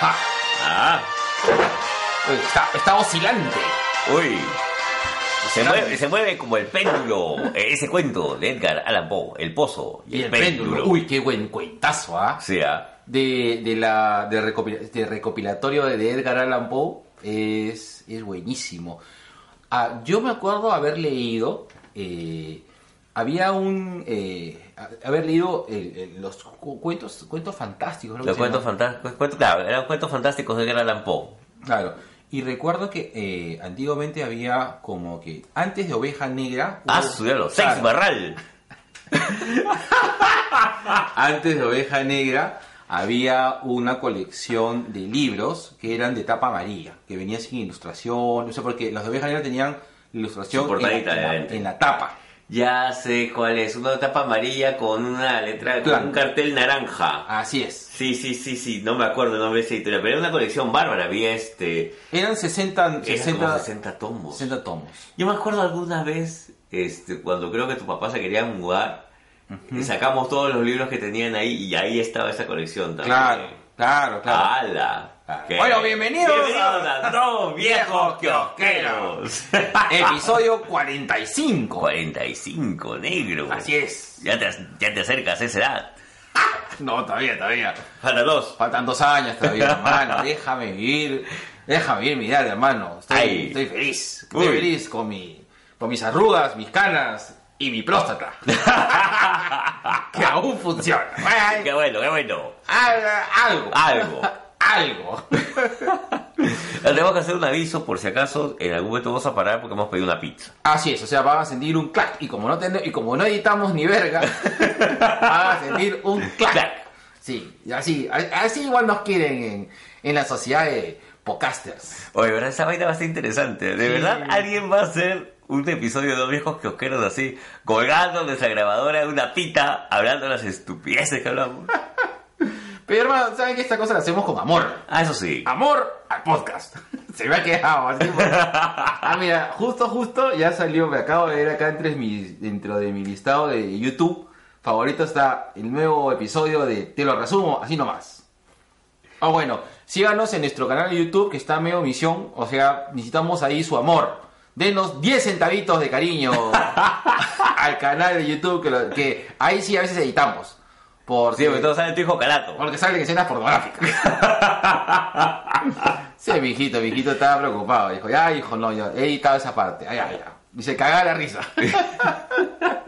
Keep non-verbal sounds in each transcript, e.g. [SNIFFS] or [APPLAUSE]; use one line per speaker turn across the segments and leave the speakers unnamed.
¡Ja!
Ah,
Uy, está, está oscilante.
Uy. Se mueve, se mueve como el péndulo. eh, Ese cuento de Edgar Allan Poe, El Pozo
Y el péndulo. Uy, qué buen cuentazo, ¿ah?
Sí, ah.
De, de la de, recopila- de recopilatorio de Edgar Allan Poe es, es buenísimo. Ah, yo me acuerdo haber leído, eh, había un, eh, haber leído el- el- los cu- cuentos, cuentos fantásticos.
Los cuentos fantásticos. cuentos- Claro, eran cuentos fantásticos de Edgar Allan Poe.
Claro. Y recuerdo que eh, antiguamente había como que antes de Oveja Negra.
Ah. Sex. Barral. [LAUGHS]
antes de Oveja Negra había una colección de libros que eran de tapa amarilla, que venía sin ilustración, no sé por qué, los de Oveja Negra tenían ilustración
Su
en la,
portadita,
en la-
obviamente.
en la tapa.
Ya sé cuál es. Una tapa amarilla con una letra, con un cartel naranja.
Así es.
Sí, sí, sí, sí. No me acuerdo el nombre de esa editorial. Pero era una colección bárbara. Había este.
Eran 60,
Eran
60,
como 60 tomos.
60 tomos.
Yo me acuerdo alguna vez, este, cuando creo que tu papá se quería mudar, y sacamos todos los libros que tenían ahí y ahí estaba esa colección también.
Claro, claro, claro.
¡Hala!
Bueno, bienvenidos
Bienvenidos
a-
a Dos Viejos Kiosqueros. [LAUGHS]
Episodio 45.
45, negro.
Así es.
Ya te, ya te acercas a esa edad.
No, todavía, todavía.
Falta dos.
Faltan dos años todavía, hermano. [LAUGHS] Déjame vivir. Déjame vivir mi edad, hermano. Estoy,
Ay.
estoy feliz. Estoy
Uy.
feliz con, mi, con mis arrugas, mis canas y mi próstata. [LAUGHS] que aún funciona.
Qué bueno, qué bueno.
algo.
Algo.
Algo. [LAUGHS]
Tenemos que hacer un aviso por si acaso en algún momento vamos a parar porque hemos pedido una pizza.
Así es, o sea, van a sentir un clac. Y como no, ten- y como no editamos ni verga, [LAUGHS] van a sentir un clac.
Clac.
Sí, así, así igual nos quieren en, en la sociedad de podcasters.
Oye, ¿verdad? Esa vaina va a ser interesante. ¿De
Sí.
verdad alguien va a hacer un episodio de dos viejos kiosqueros así, colgando nuestra grabadora de una pita, hablando de las estupideces que hablamos?
Pero hermano, ¿saben que esta cosa la hacemos con amor?
Ah, eso sí.
Amor al podcast. [LAUGHS] Se me ha quedado así. Ah, mira, justo, justo, ya salió, me acabo de ver acá entre mis, dentro de mi listado de YouTube favorito está el nuevo episodio de Te lo resumo, así nomás. Ah, bueno, síganos en nuestro canal de YouTube que está medio misión, o sea, necesitamos ahí su amor. Denos 10 centavitos de cariño [LAUGHS] al canal de YouTube, que, lo- que ahí sí a veces editamos. Porque,
Sí, porque todos saben tu hijo calato.
porque salen escenas pornográficas. [LAUGHS] Sí, mi hijito, mi hijito estaba preocupado. Dijo, ya, hijo, no, yo he editado esa parte. Ay, ay, ay. Y se cagaba la risa. [LAUGHS]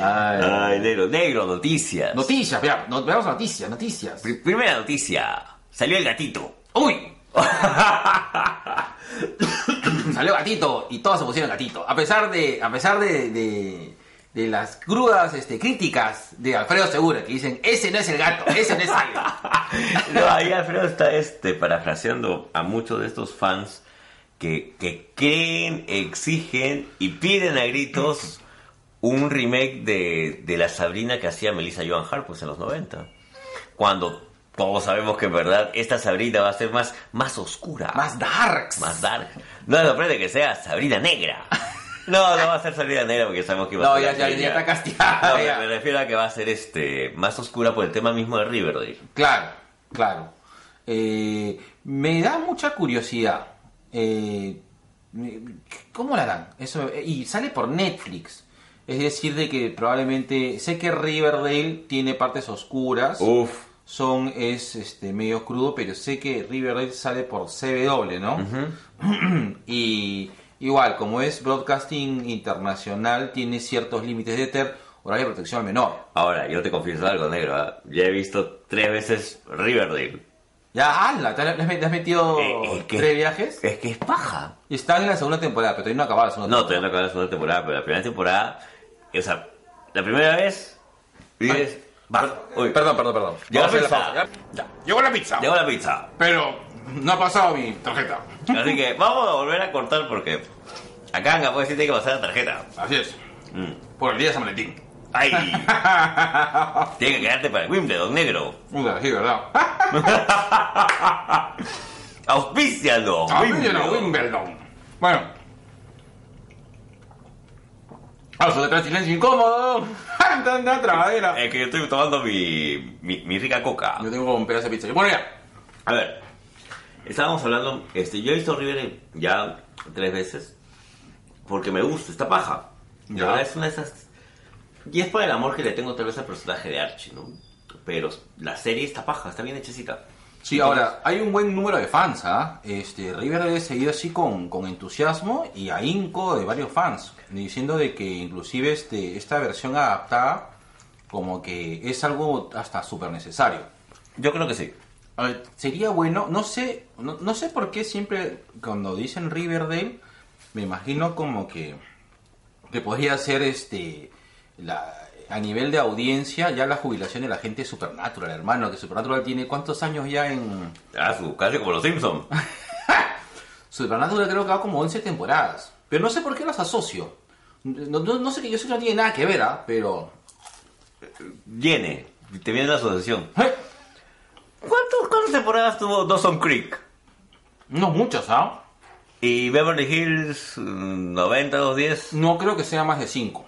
Ay.
Ay, negro, negro, noticias.
Noticias, vea, no- veamos noticias, noticias.
Pri- Primera noticia. Salió el gatito.
¡Uy! [LAUGHS] Salió gatito y todos se pusieron gatito. A pesar de, a pesar de, de, de las crudas este, críticas de Alfredo Segura, que dicen, ese no es el gato, ese no es algo. [LAUGHS]
No, ahí Alfredo está este, parafraseando a muchos de estos fans que, que creen, exigen y piden a gritos un remake de, de la Sabrina que hacía Melissa Joan Hart pues, en los 90. Cuando todos sabemos que en verdad esta Sabrina va a ser más, más oscura.
Más darks.
más dark. No me sorprende que sea Sabrina Negra. No, no va a ser Sabrina Negra porque sabemos que va
No,
a ser
ya, ya,
aquella.
ya está castigada.
No, me,
ya.
me refiero a que va a ser este más oscura por el tema mismo de Riverdale.
Claro, claro. Eh, me da mucha curiosidad. Eh, ¿Cómo la harán? Eso, eh, y sale por Netflix. Es decir, de que probablemente. Sé que Riverdale tiene partes oscuras.
Uf.
Son, es este, medio crudo, pero sé que Riverdale sale por CW, ¿no? [CLEARS THROAT] y igual, como es broadcasting internacional, tiene ciertos límites de ter, horario de protección al menor.
Ahora, yo te confieso algo, negro. ¿ah? Ya he visto tres veces Riverdale.
Ya, ala, ¿te has metido
Eh, es que-
tres viajes?
Es que es paja.
Y están en la segunda temporada, pero todavía no ha acabado la segunda
No, todavía no acabó la segunda temporada, pero la primera temporada. O sea, la primera vez. Dices. Uy,
Perdón, perdón, perdón.
Llegó la
hacer
pizza.
pausa, ¿ya? Ya. Llegó la pizza.
Llegó la pizza.
Pero No ha pasado mi tarjeta.
Así que vamos a volver a cortar porque acá Anga puede decir que tiene que pasar la tarjeta.
Así es.
Mm.
Por el día de San Valentín.
¡Ay! [LAUGHS] Tiene que quedarte para el Wimbledon, negro.
Puta, sí, ¿verdad? [LAUGHS]
Auspícialo.
Ah,
Wimbledon.
Bueno. Paso detrás silencio incómodo. [LAUGHS]
Es que yo estoy tomando mi, mi, mi rica coca.
Yo tengo un pedazo de pizza. Bueno, ya.
A ver, estábamos hablando, este, yo he visto River ya tres veces porque me gusta esta paja. De
Ya.
verdad es una de esas... Y es por el amor que le tengo tal vez al personaje de Archie, ¿no? Pero la serie está paja, está bien hechecita.
Sí, ahora, hay un buen número de fans, ¿ah? Este, River ha seguido así con, con entusiasmo y ahínco de varios fans, diciendo de que inclusive este, esta versión adaptada como que es algo hasta súper necesario.
Yo creo que sí.
A ver, sería bueno, no sé, no, no sé por qué siempre cuando dicen Riverdale, me imagino como que, que podría ser este la, a nivel de audiencia ya la jubilación de la gente de Supernatural, hermano, que Supernatural tiene cuántos años ya en
Ah, su, casi como los Simpsons. [LAUGHS]
Supernatural creo que va como 11 temporadas, pero no sé por qué las asocio. No, no- no sé que yo sé que no tiene nada que ver, ¿ah? pero
Viene, te viene la asociación.
¡eh!
¿Cuántos, ¿Cuántas temporadas tuvo Dawson Creek?
no muchos, ¿ah?
Y Beverly Hills mm, 90, 210.
No creo que sea más de 5.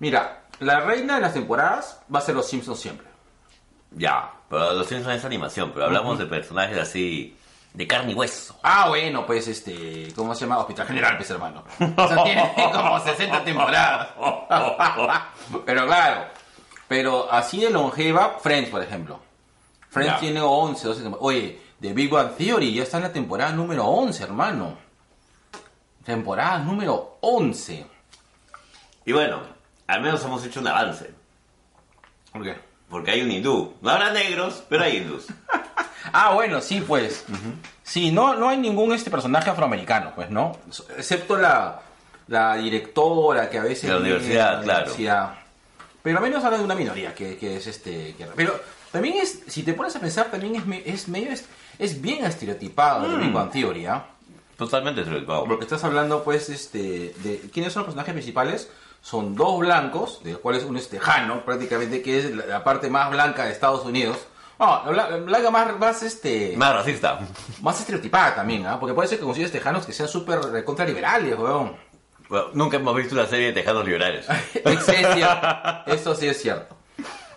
Mira, la reina de las temporadas va a ser los Simpsons siempre.
Ya, pero los Simpsons es animación, pero hablamos de personajes así, de carne y hueso.
Ah, bueno, pues este, ¿cómo se llama? Hospital General, pues hermano. O sea, tiene [LAUGHS] como 60 temporadas. [LAUGHS] pero claro, pero así de longeva, Friends, por ejemplo. Friends
Ya.
tiene 11, 12 temporadas. Oye, The Big Bang Theory ya está en la temporada número 11, hermano. Temporada número 11.
Y bueno, al menos hemos hecho un avance,
¿Por qué?
porque hay un hindú. No habrá negros, pero hay hindús. [LAUGHS]
Ah, bueno, sí, pues. Sí, no, no hay ningún este personaje afroamericano, pues, ¿no? Excepto la, la directora que a veces...
La universidad, claro.
universidad. Pero al menos habla de una minoría, que, que es este... que- pero también es, si te pones a pensar, también es, es medio... Es, es bien estereotipado de Big Bang Theory, ¿ah?
Totalmente estereotipado.
Porque estás hablando, pues, este, de quiénes son los personajes principales. Son dos blancos, de los cuales uno es tejano, prácticamente, que es la, la parte más blanca de Estados Unidos. No, la bla- blanca más, más, este,
Más racista.
más estereotipada también, ¿ah? Porque puede ser que consigues tejanos que sean súper eh, contra liberales, weón.
Bueno, nunca hemos visto una serie de tejanos liberales. [LAUGHS]
Es cierto. Eso sí es cierto.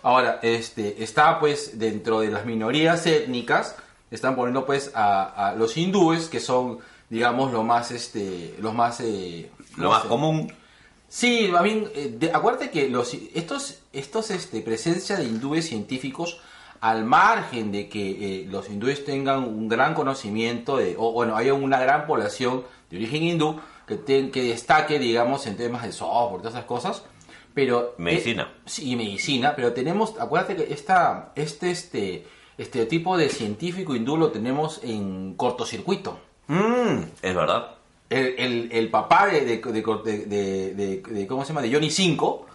Ahora, este, está pues dentro de las minorías étnicas, están poniendo pues a, a los hindúes, que son, digamos, lo más, este, los más... eh,
Lo más
sé.
común.
Sí, más bien, eh, de- acuérdate que los, estos, estos este, presencia de hindúes científicos, al margen de que eh, los hindúes tengan un gran conocimiento, de, o bueno, haya una gran población de origen hindú que, te- que destaque, digamos, en temas de software, todas esas cosas, pero...
Medicina.
eh, sí, medicina, pero tenemos, acuérdate que esta, este, este, este tipo de científico hindú lo tenemos en cortocircuito.
Mm, es verdad.
El, el, el papá de, de, de, de- ¿cómo se llama? De Johnny 5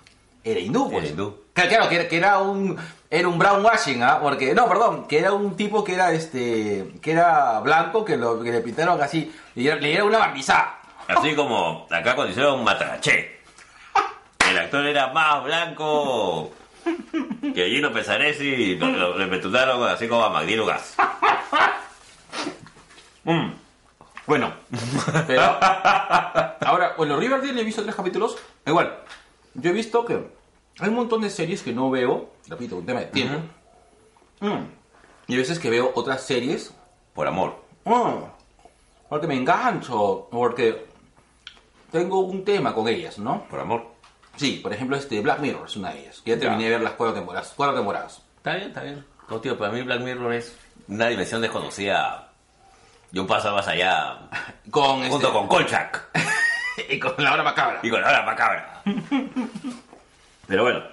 era hindú, pues.
Era hindú.
Claro, claro, que, era- que era un era un brown washing, ¿ah? Porque no, perdón, que era un tipo que era este que era blanco que lo que le pintaron así y le dieron una barnizada.
Así como acá cuando hicieron Matraché. El actor era más blanco que Gino Pesaresi lo, lo, le así como a Magdino Gas. Mm.
Bueno, pero ahora, bueno, Riverdale he visto tres capítulos. Igual, yo he visto que hay un montón de series que no veo, repito, un tema de tiempo. Mm. Y a veces que veo otras series
Por amor.
Mm, porque me engancho, porque tengo un tema con ellas, ¿no?
Por amor.
Sí, por ejemplo, este Black Mirror es una de ellas, que ya terminé de ver las cuatro temporadas. Cuatro temporadas.
Está bien, está bien. No, tío, para mí Black Mirror es una dimensión desconocida. Y un paso más allá. [LAUGHS]
Con
Junto
este-
con Kolchak. [LAUGHS]
y con la hora macabra.
Y con la hora macabra. Pero bueno.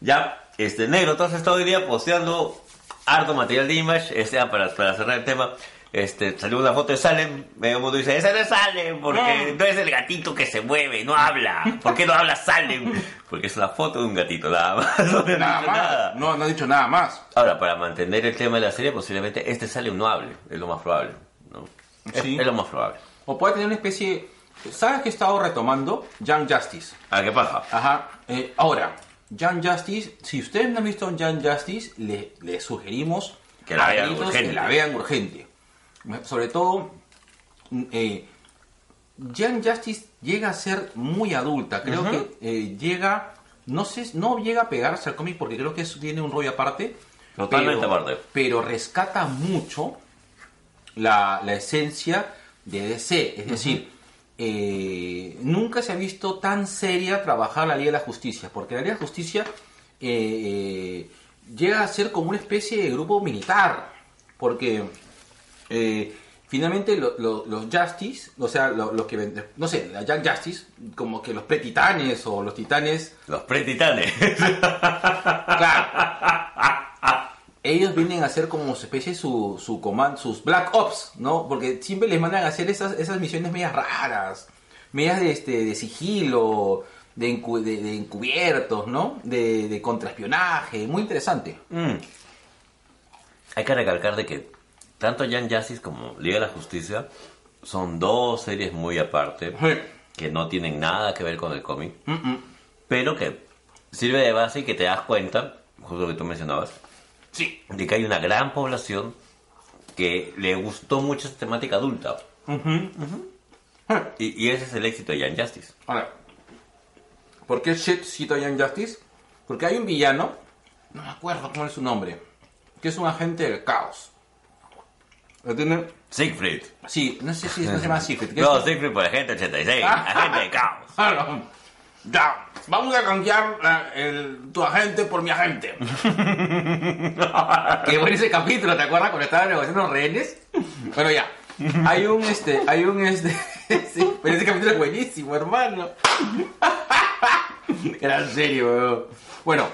Ya, este negro, has estado hoy día posteando harto material de Image. Este, ah, para, para cerrar el tema. Este, salió una foto de Salem, medio mundo dice, ese no es Salem, porque no es el gatito que se mueve, no habla. ¿Por qué no habla Salem? Porque es una foto de un gatito, nada más. [LAUGHS] No
Nada más. No, no ha dicho nada más.
Ahora, para mantener el tema de la serie, posiblemente este Salem no hable, es lo más probable. ¿no? Es,
Sí.
es lo más probable.
O puede tener una especie... ¿Sabes que he estado retomando? Young Justice.
¿A qué pasa?
Ajá. Eh, ahora, Young Justice, si ustedes no han visto Young Justice, le, le sugerimos
Que la vean urgente.
que la vean urgente. Sobre todo, mm, eh, Young Justice llega a ser muy adulta. Creo que eh, llega, no sé, no llega a pegarse al cómic porque creo que eso tiene un rollo aparte.
Totalmente
pero,
aparte.
Pero rescata mucho la, la esencia de DC. Es decir, eh, nunca se ha visto tan seria trabajar la Liga de la Justicia, porque la Liga de la Justicia eh, eh, llega a ser como una especie de grupo militar, porque eh, finalmente lo- lo- los Justice, o sea, lo- los que, ven- no sé, la Young Justice, como que los pre-titanes o los titanes,
Los pretitanes.
claro. Ellos vienen a hacer como especie su, su comando, sus Black Ops, ¿no? Porque siempre les mandan a hacer esas, esas misiones medias raras, medias de, este, de sigilo, de, encu- de- de encubiertos, ¿no? De, de contraespionaje, muy interesante.
Mm. Hay que recalcar de que tanto Young Justice como Liga de la Justicia son dos series muy aparte que no tienen nada que ver con el cómic, pero que sirve de base y que te das cuenta, justo lo que tú mencionabas,
Sí.
de que hay una gran población que le gustó mucho esta temática adulta. Y, y ese es el éxito de Young Justice.
Ahora, ¿por qué shit cito a Young Justice? Porque hay un villano, no me acuerdo cómo es su nombre, que es un agente del caos. Lo tiene-
Siegfried.
Sí, no sé si no se llama que
No,
es-
Siegfried por agente 86, agente de caos. [LAUGHS]
Ah, no. Ya, vamos a cambiar la- el- tu agente por mi agente. [LAUGHS] Qué bueno ese capítulo, ¿te acuerdas cuando estaban negociando los rehenes? Bueno, ya. Hay un este, hay un este. [LAUGHS] sí, pero ese capítulo es buenísimo, hermano. Era en serio, weón. Bueno,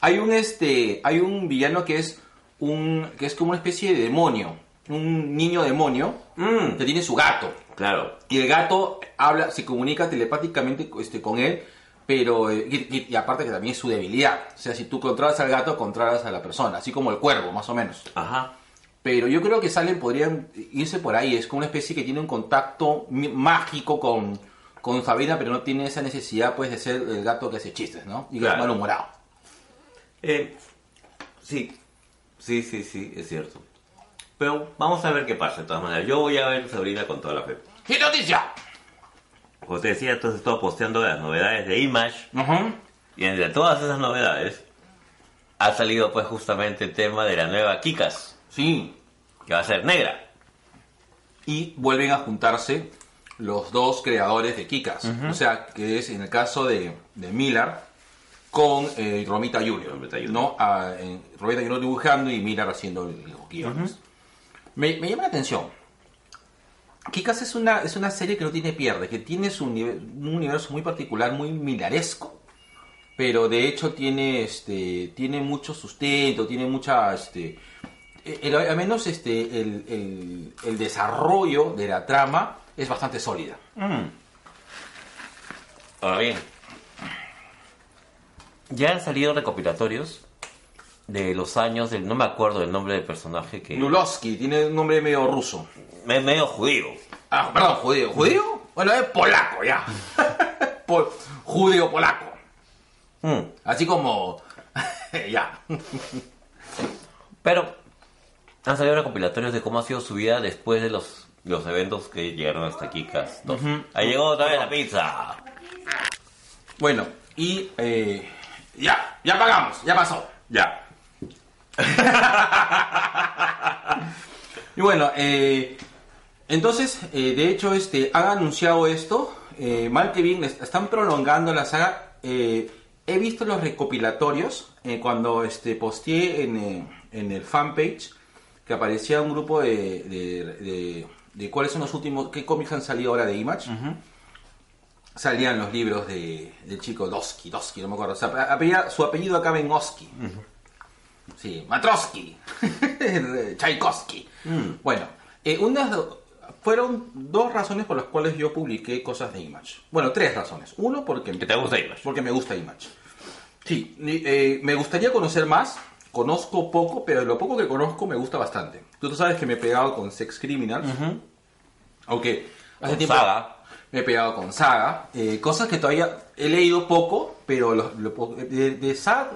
hay un este, hay un villano que es un que es como una especie de demonio, un niño demonio
Mm.
que tiene su gato.
Claro.
Y el gato habla, se comunica telepáticamente este, con él, pero eh, y, y- aparte que también es su debilidad. O sea, si tú controlas al gato, controlas a la persona, así como el cuervo, más o menos.
Ajá.
Pero yo creo que Salen podrían irse por ahí, es como una especie que tiene un contacto mágico con, con Sabrina, pero no tiene esa necesidad pues de ser el gato que hace chistes, ¿no? Y que
Claro.
es malhumorado.
Eh, sí, sí, sí, sí, es cierto. Pero vamos a ver qué pasa de todas maneras. Yo voy a ver Sabrina con toda la fe.
¡Qué noticia!
Como te decía, entonces estoy posteando las novedades de Image y entre todas esas novedades ha salido pues justamente el tema de la nueva Kikas,
Sí,
que va a ser negra.
y vuelven a juntarse los dos creadores de Kikas. O sea, que es en el caso de, de Miller con eh, Romita Jr. ¿no? Ah, en- Romita Jr. dibujando y Miller haciendo los guiones. Me, me llama la atención. Kikas es una, es una serie que no tiene pierde, que tiene su un universo muy particular, muy milaresco. Pero de hecho tiene este tiene mucho sustento, tiene mucha este el- al menos este el, el- el desarrollo de la trama es bastante sólida.
Ahora bien, ya han salido recopilatorios de los años del... No me acuerdo del nombre del personaje que...
Nulowski tiene un nombre medio ruso.
Me- medio judío.
Ah, perdón, judío. ¿Judío? Bueno, es polaco ya. [LAUGHS] Pol- judío polaco.
Mm.
Así como [LAUGHS] ya.
Pero han salido recopilatorios de cómo ha sido su vida después de los, los eventos que llegaron hasta Kikas 2. Ahí llegó otra vez la pizza.
Bueno, y eh, ya, ya pagamos, ya pasó.
Ya.
Y bueno, eh, entonces, eh, de hecho, este, han anunciado esto. Eh, mal que bien, est- están prolongando la saga. He visto los recopilatorios cuando este, posteé en, en el fanpage que aparecía un grupo de, de, de- de cuáles son los últimos, qué cómics han salido ahora de Image. Salían los libros de, del chico Dosky, Dosky, no me acuerdo. O sea, apellida- su apellido acaba en Oski. Sí, Matroski, [LAUGHS] Tchaikovsky. Bueno, Eh, unas fueron dos razones por las cuales yo publiqué cosas de Image. Bueno, tres razones. Uno, porque,
Que te gusta Image.
porque me gusta Image. Sí, eh, me gustaría conocer más. Conozco poco, pero lo poco que conozco me gusta bastante. Tú sabes que me he pegado con Sex Criminals. Aunque hace
Con
tiempo
Saga.
me he pegado con Saga. eh, cosas que todavía he leído poco, pero lo- lo po- de, de Saga,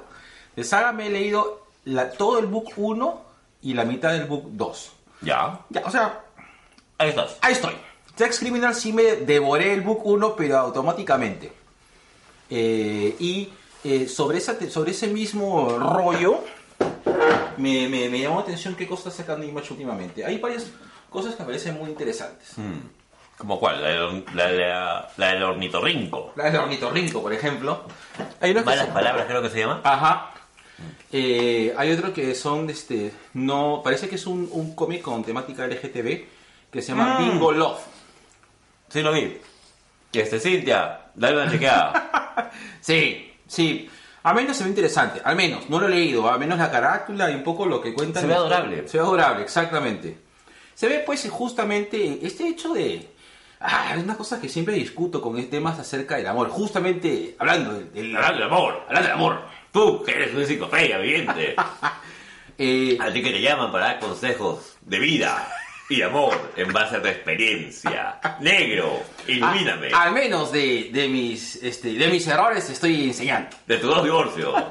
de Saga me he leído la- todo el book 1 y la mitad del book 2.
Ya.
Ya, o sea,
Ahí estás.
ahí estoy. Sex Criminal sí me devoré el book 1, pero automáticamente. Eh, y eh, sobre, esa, sobre ese mismo rollo, me, me, me llamó la atención qué cosas está sacando Image últimamente. Hay varias cosas que me parecen muy interesantes.
¿Como cuál? La del, la, la- la del ornitorrinco.
La del ornitorrinco, por ejemplo. Hay unas que
Malas
son-
palabras creo que se llama.
Ajá. Eh, hay otro que son, este, no, parece que es un, un cómic con temática LGTB que se llama
Mm.
Bingo Love.
Sí, lo vi. Que este, Cintia, dale una chequeada. [LAUGHS]
Sí, sí. Al menos se ve interesante, al menos, no lo he leído, al menos la carátula y un poco lo que cuenta.
Se ve adorable.
Se ve adorable, exactamente. Se ve pues justamente este hecho de... Ah, es una cosa que siempre discuto con temas acerca del amor, justamente hablando del, del-
Hablando de amor.
hablando del amor.
Tú, que eres una enciclopedia viviente. [LAUGHS]
Eh,
A ti que te llaman para dar consejos de vida y amor en base a tu experiencia. Negro, ilumíname.
a- al menos de, de mis, este, de mis errores estoy enseñando.
De tus dos divorcios. [LAUGHS]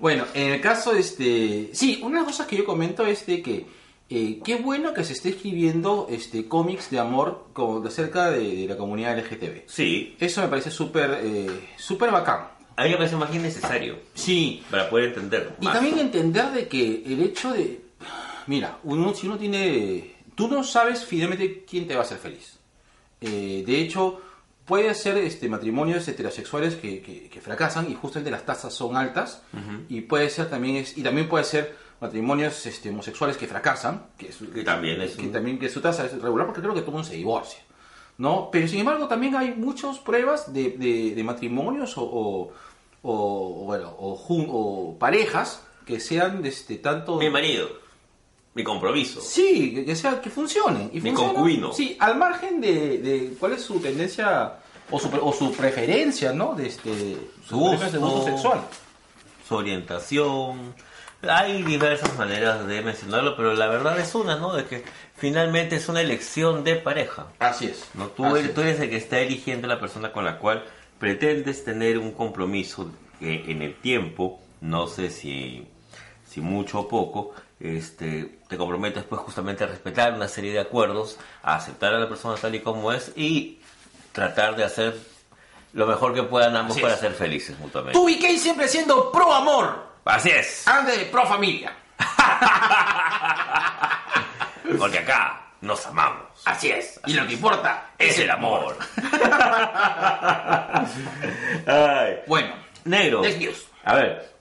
Bueno, en el caso, este, sí, una de las cosas que yo comento es de que eh, qué bueno que se esté escribiendo este cómics de amor como de cerca de, de la comunidad LGTB.
Sí,
Eso me parece súper, eh, súper bacán.
A mí me parece más que necesario
Sí.
para poder entender.
Y
más.
también entender de que el hecho de, mira, uno si uno tiene, tú no sabes finalmente quién te va a hacer feliz. Eh, de hecho, puede ser este, matrimonios heterosexuales que, que- que fracasan y justamente las tasas son altas. Y puede ser también, es- y también puede ser matrimonios este, homosexuales que fracasan, que, su-
Que también es
que
un-
también que su tasa es regular porque creo que todo el mundo se divorcia. ¿no? Pero sin embargo también hay muchas pruebas de, de- de matrimonios o, o, o, bueno, o, jun- o parejas que sean este, tanto...
Mi marido, mi compromiso.
Sí, que, sea, que funcionen. Y
Mi
funcionan,
concubino.
Sí, al margen de, de cuál es su tendencia o su, o su preferencia, ¿no? De este, su gusto
gusto.
sexual.
su orientación. Hay diversas maneras de mencionarlo, pero la verdad es una, ¿no? De que finalmente es una elección de pareja.
Así es.
¿no? Tú, eres,
es.
tú eres el que está eligiendo la persona con la cual pretendes tener un compromiso que en el tiempo, no sé si, si mucho o poco, este, te comprometes pues justamente a respetar una serie de acuerdos, a aceptar a la persona tal y como es y tratar de hacer lo mejor que puedan ambos
Así
para
es.
ser felices mutuamente.
Tú BK siempre siendo pro amor,
Así es.
antes de pro familia. [LAUGHS]
Porque acá nos amamos.
Así es. Y lo que importa
Es el amor. Ay.
Bueno,
Negro.
News.
A ver.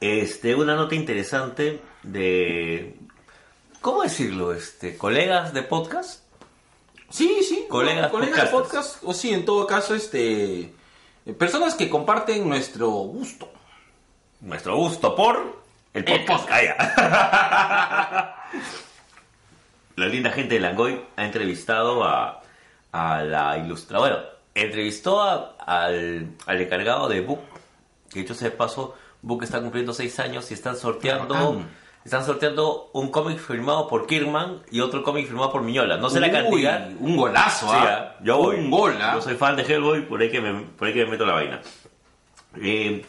Este, una nota interesante de. ¿Cómo decirlo? Este, colegas de podcast.
Sí, sí.
Colegas
colegas de podcast, o sí, en todo caso, este, eh, personas que comparten nuestro gusto.
Nuestro gusto por el podcast.
podcast.
Ah, ya. [LAUGHS] la linda gente de Langoy ha entrevistado a, a la ilustradora. Bueno, entrevistó a- al, al encargado de Book. Que dicho sea de paso, Book está cumpliendo seis años y están sorteando.
Bacán.
Están sorteando un cómic firmado por Kirman y otro cómic firmado por Miñola. No sé la cantidad.
Un golazo,
Sí,
¿ah?
ah, yo voy.
Un gol, ¿ah?
Yo soy fan de Hellboy, por ahí que me, por ahí que me meto la vaina. Eh,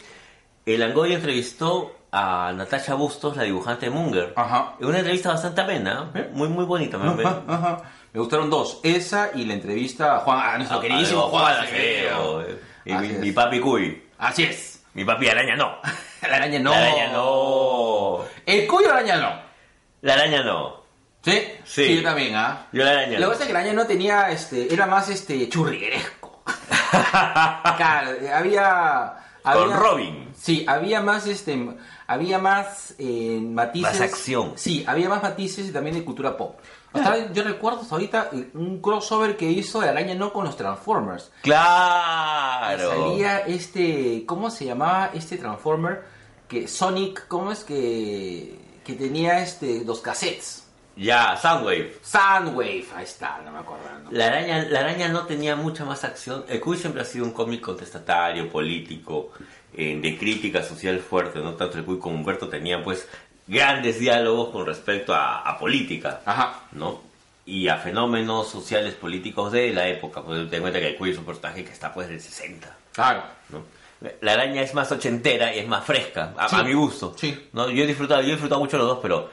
el Angoy entrevistó a Natasha Bustos, la dibujante de Munger.
Ajá.
Una entrevista bastante amena,
¿Eh?
muy muy bonita. Me,
Ajá, ajá. Me gustaron dos. Esa y la entrevista a Juan, a nuestro
Ah,
queridísimo
ah,
Juan
Acevedo, eh, Y mi, papi Cuy.
Así es.
Mi papi araña no. [LAUGHS]
La araña no.
La araña no.
El cuyo araña no.
La araña no.
¿Sí?
Sí.
yo también, ¿ah?
Yo la araña
Lo que pasa es que la araña no tenía, este, era más, este, churrigueresco. [LAUGHS] claro, eh, había...
Con Robin.
Sí, había más, este, había más eh, matices.
Más acción.
Sí, había más matices y también de cultura pop. Hasta yo recuerdo hasta ahorita eh, un crossover que hizo de Araña No con los Transformers.
Claro.
Salía este, ¿cómo se llamaba este Transformer? Que Sonic, ¿cómo es que, que tenía este, los cassettes?
Ya, Soundwave.
Soundwave, ahí está, no me acuerdo. ¿no?
La araña, la araña no tenía mucha más acción. El Cuy siempre ha sido un cómic contestatario, político, eh, de crítica social fuerte, ¿no? Tanto el Cuy como Humberto tenían pues grandes diálogos con respecto a, a política,
Ajá.
¿no? Y a fenómenos sociales políticos de la época. Pues ten en cuenta que el Cuy es un personaje que está pues del 60.
Claro.
¿no? La araña es más ochentera y es más fresca, a,
Sí,
a mi gusto.
sí.
¿no? Yo he disfrutado, yo he disfrutado mucho los dos, pero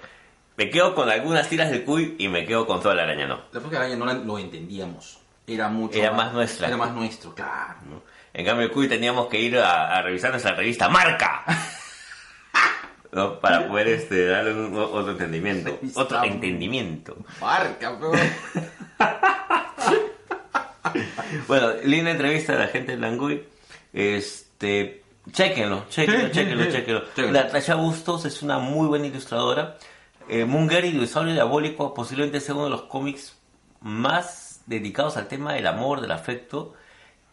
me quedo con algunas tiras del Cuy y me quedo con toda la araña, ¿no?
La época araña no la- lo entendíamos. Era mucho
Era más nuestra.
Era más nuestro, claro.
¿no? En cambio, el Cuy teníamos que ir a, a revisar nuestra revista Marca. [LAUGHS] ¿no? Para poder este, darle un- otro entendimiento. Otro entendimiento.
Marca. [LAUGHS]
Bueno, linda entrevista de la gente de Languy. Este, chéquenlo, chéquenlo, chéquenlo, chéquenlo.
Chéquenlo.
Natasha Bustos es una muy buena ilustradora. Eh, Munger y Dinosaurio Diabólico posiblemente sea uno de los cómics más dedicados al tema del amor, del afecto.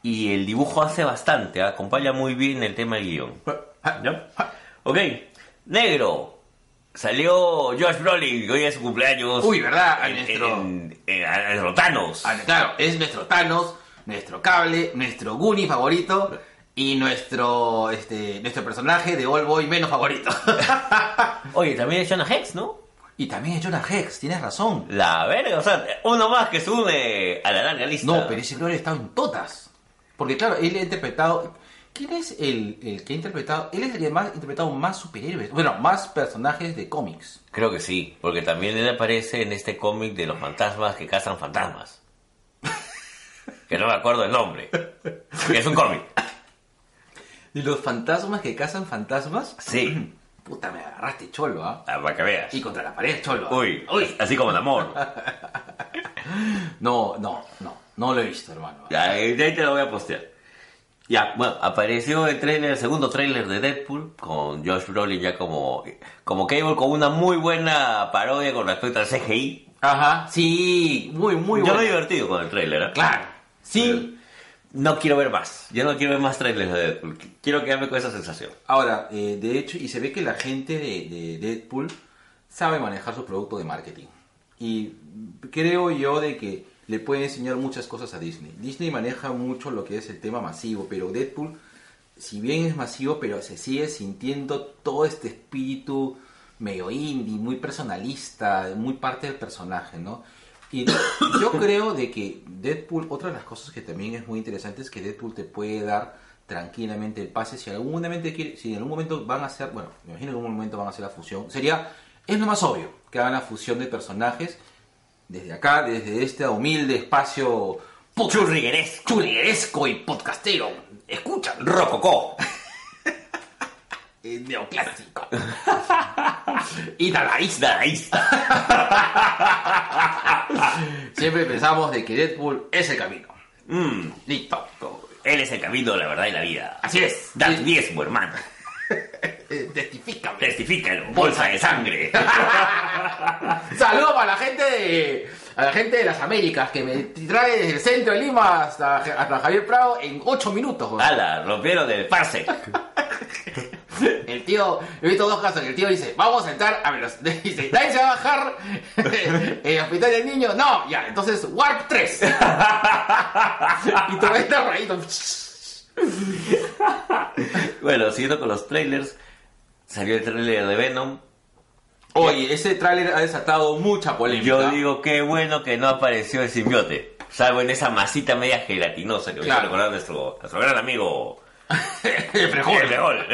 Y el dibujo hace bastante, ¿ah? acompaña muy bien el tema del guion. ¿Ya? Ok, negro. Salió Josh Brolin, hoy es su cumpleaños.
Uy, ¿verdad? A
En,
nuestro-
en- en- a nuestro Thanos.
Ah, claro, es nuestro Thanos, nuestro cable, nuestro Goonie favorito y nuestro este nuestro personaje de All Boy menos favorito. [LAUGHS]
Oye, también es Jonah Hex, ¿no?
Y también es Jonah Hex, tienes razón.
La verga, o sea, uno más que se une a la larga lista.
No, pero ese Gloria estaba en todas. Porque claro, él ha interpretado... ¿Quién es el, el que ha interpretado? Él es el que más ha interpretado más superhéroes. Bueno, más personajes de cómics.
Creo que sí, porque también él aparece en este cómic de los fantasmas que cazan fantasmas. [LAUGHS] que no me acuerdo el nombre. Es un cómic. [LAUGHS]
¿Y los fantasmas que cazan fantasmas?
Sí, [CLEARS THROAT]
Puta, me agarraste cholo, ¿ah?
ah, para que veas.
Y contra la pared, cholo.
Uy,
Uy.
así como el amor. [LAUGHS]
No, no, no. No lo he visto, hermano.
Ya, eh, ahí te lo voy a postear. Ya, bueno, apareció el trailer, el segundo trailer de Deadpool, con Josh Brolin ya como, como Cable, con una muy buena parodia con respecto al CGI.
Ajá, sí, muy, muy
Yo
bueno.
me he divertido con el trailer, ¿eh?
Claro, sí.
No quiero ver más. Yo no quiero ver más trailers de Deadpool. Quiero quedarme con esa sensación.
Ahora, eh, de hecho, y se ve que la gente de, de Deadpool sabe manejar su producto de marketing. Y creo yo de que le puede enseñar muchas cosas a Disney. Disney maneja mucho lo que es el tema masivo, pero Deadpool, si bien es masivo, pero se sigue sintiendo todo este espíritu medio indie, muy personalista, muy parte del personaje, ¿no? Y [COUGHS] yo creo de que Deadpool, otra de las cosas que también es muy interesante es que Deadpool te puede dar tranquilamente el pase si algún momento quiere, si en algún momento van a hacer, bueno, me imagino que en algún momento van a hacer la fusión, sería, es lo más obvio, que hagan la fusión de personajes desde acá, desde este humilde espacio
Churrigueresco.
churrigueresco y podcastero. Escucha,
Rococó. [LAUGHS]
neoclásico. [LAUGHS] y dadaísta.
Dadaísta. [LAUGHS]
Siempre pensamos de que Deadpool es el camino.
Mm,
Listo.
Él es el camino, la verdad y la vida.
Así es.
Da tu diezmo, hermano. [LAUGHS]
Testifícame.
Testifícalo. Bolsa de sangre. [LAUGHS]
Saludos para la gente de a la gente de las Américas que me trae desde el centro de Lima hasta, hasta Javier Prado en 8 minutos.
Ala, rompieron del parsec.
El tío, he visto dos casos que el tío dice, vamos a entrar a velocidad. [LAUGHS] Dice, nadie se va a bajar [LAUGHS] el hospital del niño. No, ya, entonces Warp 3. y te ves rayito.
Bueno, siguiendo con los trailers, salió el trailer de Venom.
Oye, ese tráiler ha desatado mucha polémica.
Yo digo qué bueno que no apareció el simbiote. Salvo en esa masita media gelatinosa que me hizo
Claro.
recordar nuestro, nuestro gran amigo.
El frejol.
El Fregol.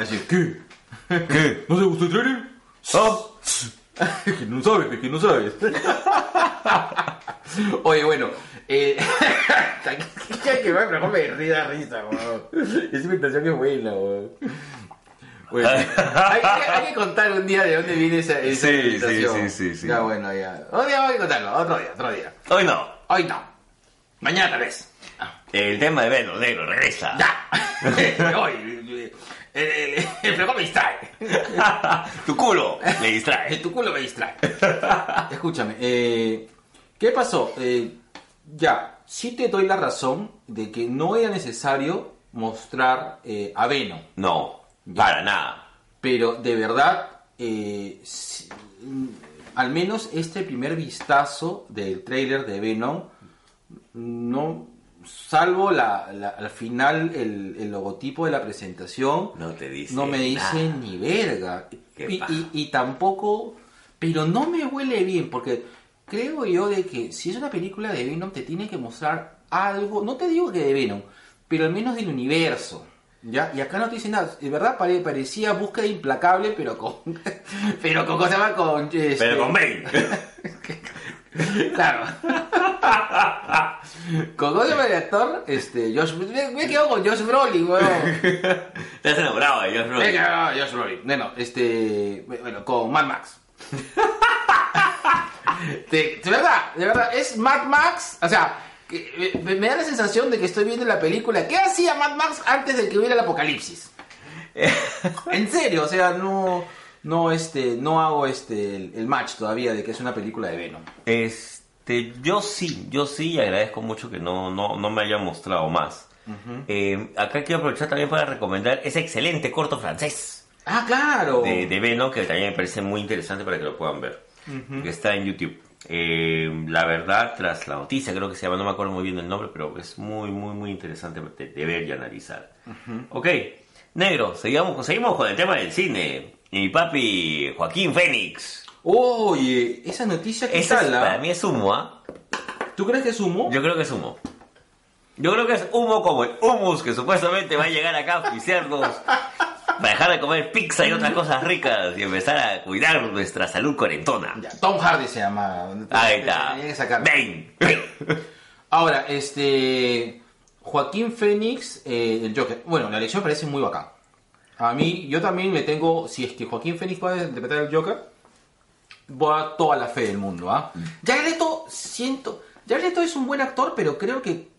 Así, ¿Qué?
¿Qué?
¿No te gustó el trailer? Es que no sabes, es que no sabes. Oye, bueno, eh, [LAUGHS] que me mejor me ríe da risa, weón. Esa imitación es buena, weón. Bueno, hay, que- hay que contar un día de dónde viene esa, esa
Sí,
imitación.
sí, sí, sí, sí.
Ya, bueno, ya. Otro día voy a contarlo, otro día, otro día.
Hoy no.
Hoy no. Mañana tal vez.
El tema de Venom, negro, regresa.
Ya. [LAUGHS] Hoy, el, el, el fregón me distrae. [LAUGHS]
tu culo me distrae.
Tu culo me distrae. Escúchame, eh, ¿qué pasó? Eh, ya, sí te doy la razón de que no era necesario mostrar eh, a Venom,
No, para nada.
pero de verdad si- mm, al menos este primer vistazo del tráiler de Venom, no, salvo la, la- al final el, el logotipo de la presentación,
No te dice
no me dice
nada.
ni verga. Y, y- y tampoco, pero no me huele bien, porque creo yo de que si es una película de Venom te tiene que mostrar algo, no te digo que de Venom, pero al menos del universo. ¿Ya? Y acá no te dice nada. De verdad pare- parecía búsqueda implacable, pero con. [LAUGHS] pero con. ¿Cómo se llama? Con. este,
Pero con Bane. [LAUGHS] [LAUGHS]
Claro. con ¿cómo se llama el actor? Este. Josh, me, me he quedado con Josh Brolin, weón.
Te has enamorado de Josh
Me
Brolin.
con Josh Brolin. Bueno, este. Bueno, con Mad Max. [LAUGHS] de, de verdad, de verdad, es Mad Max. O sea, que, me, me da la sensación de que estoy viendo la película. ¿Qué hacía Mad Max antes de que hubiera el apocalipsis? [LAUGHS] en serio, o sea, no. No, este, no hago este el, el match todavía de que es una película de Venom.
Este, yo sí, yo sí y agradezco mucho que no, no, no me hayan mostrado más. Eh, acá quiero aprovechar también para recomendar ese excelente corto francés
Ah, claro.
de, de Venom que también me parece muy interesante para que lo puedan ver. Que está en YouTube. Eh, la verdad, tras la noticia, creo que se llama, no me acuerdo muy bien el nombre, pero es muy, muy, muy interesante de, de ver y analizar. Ok, negro, seguimos, seguimos con el tema del cine. Y mi papi Joaquín Fénix.
Oye, esa noticia que
Esa es-
tal, ah?
para mí es humo, ¿ah?
¿Tú crees que es humo?
Yo creo que es humo. Yo creo que es humo como el humus que supuestamente va a llegar acá a auspiciarnos para dejar de comer pizza y otras cosas ricas y empezar a cuidar nuestra salud cuarentona.
Ya, Tom Hardy se llama.
Ahí está.
Tiene que sacar.
Bane. [LAUGHS]
Ahora, este. Joaquín Fénix, eh, el Joker. Bueno, la elección parece muy bacán. A mí, yo también me tengo. Si es que Joaquín Fénix va a interpretar al Joker, voy a toda la fe del mundo, ¿ah? Jared Leto, siento. Jared Leto es un buen actor, pero creo que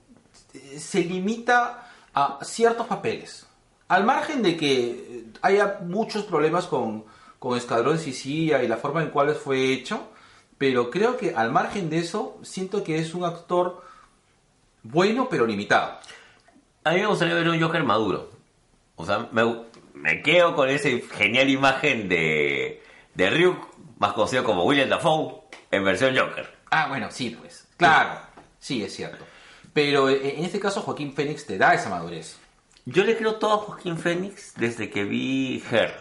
eh, se limita a ciertos papeles. Al margen de que eh, haya muchos problemas con, con Escuadrón Sicilia y la forma en cual fue hecho, pero creo que al margen de eso, siento que es un actor bueno, pero limitado.
A mí me gustaría ver un Joker maduro. O sea, me, me quedo con esa genial imagen de, de Ryuk, más conocido como William Dafoe, en versión Joker.
Ah, bueno, sí, pues. Claro, sí, es cierto. Pero eh, en este caso, Joaquín Fénix te da esa madurez.
Yo le creo todo a Joaquín Phoenix desde que vi Her.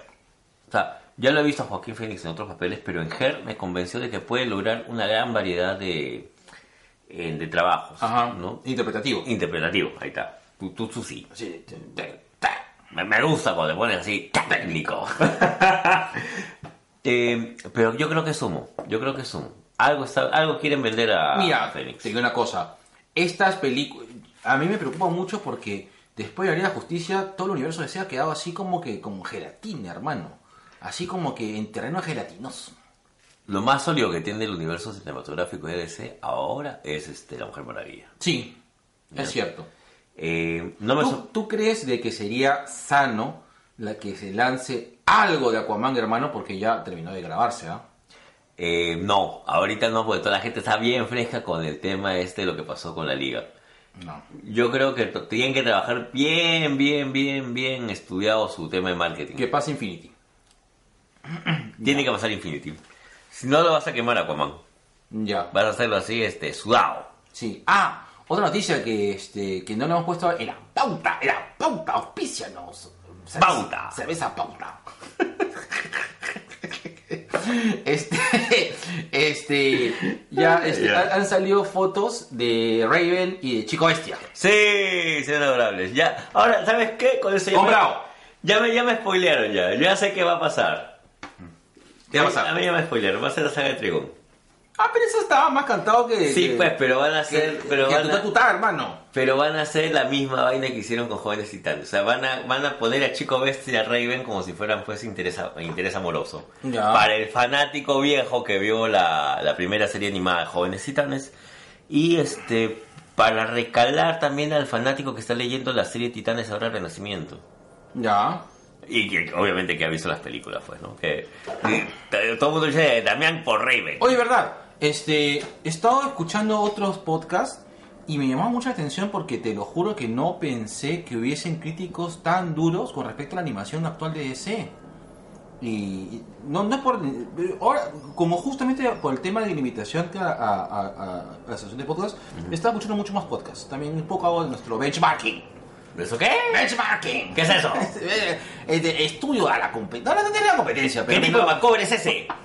O sea, ya lo he visto a Joaquín Phoenix en otros papeles, pero en Her me convenció de que puede lograr una gran variedad de, eh, de trabajos.
Ajá.
¿no?
Interpretativo.
Interpretativo, ahí está. Tú, tú, tú sí.
Sí, te- te-
Me, me gusta cuando te pones así, técnico. [LAUGHS] Eh, pero yo creo que es humo. Yo creo que es humo. Algo, está, algo quieren vender a
Mira,
Phoenix.
te digo una cosa. Estas películas. A mí me preocupa mucho porque después de la Liga de la Justicia, todo el universo de se ha quedado así como que con gelatina, hermano. Así como que en terreno gelatinoso.
Lo más sólido que tiene el universo cinematográfico de DC ahora es este, La Mujer Maravilla.
Sí, es cierto.
Eh, no me
¿Tú,
so-
tú crees de que sería sano la que se lance algo de Aquaman, hermano? Porque ya terminó de grabarse, ¿ah?
Eh, no, ahorita no, porque toda la gente está bien fresca con el tema este de lo que pasó con la liga.
No.
Yo creo que tienen que trabajar bien, bien, bien, bien estudiado su tema de marketing.
Que pase Infinity. [CLEARS THROAT]
Tiene que pasar Infinity. Si no lo vas a quemar Aquaman,
Ya.
vas a hacerlo así, este, sudado.
Sí. Ah, otra noticia que, este, que no le hemos puesto en la pauta. En la pauta, auspicianos. Cerveza-
Pauta.
Cerveza pauta. [LAUGHS] Este, este, ya, este,
Ya.
han- han salido fotos de Raven y de Chico Bestia.
Sí, son adorables. Ya, ahora, ¿sabes qué? Con eso ya me-
Comprado.
Ya me, ya me spoilearon ya. Yo ya sé qué va a pasar.
¿Qué va a pasar?
A mí ya me spoilearon. Va a ser la saga de Trigón.
Ah, pero eso estaba más cantado que.
Sí,
que-
pues, pero van a
que,
ser... Pero
que
van a,
hermano.
pero van a hacer la misma vaina que hicieron con Jóvenes Titanes. O sea, van a, van a poner a Chico Bestia y a Raven como si fueran pues interés, interés amoroso.
Ya.
Para el fanático viejo que vio la, la primera serie animada de Jóvenes Titanes. Y este para recalar también al fanático que está leyendo la serie Titanes ahora Renacimiento.
Ya.
Y que obviamente que ha visto las películas, pues, ¿no? Que, que todo el mundo dice Damián por Raven.
Oye, verdad, este, he estado escuchando otros podcasts y me llamó mucha atención porque te lo juro que no pensé que hubiesen críticos tan duros con respecto a la animación actual de DC. Y no, no es por. Ahora, como justamente por el tema de la limitación que a, a, a- a la sesión de podcast, estaba escuchando mucho más podcasts. También un poco hago de nuestro benchmarking.
¿Eso qué?
Benchmarking.
¿Qué es eso?
De [LAUGHS] estudio a la competencia. No, no la competencia,
¿Qué
pero.
tipo de Vancouver es ese? [LAUGHS]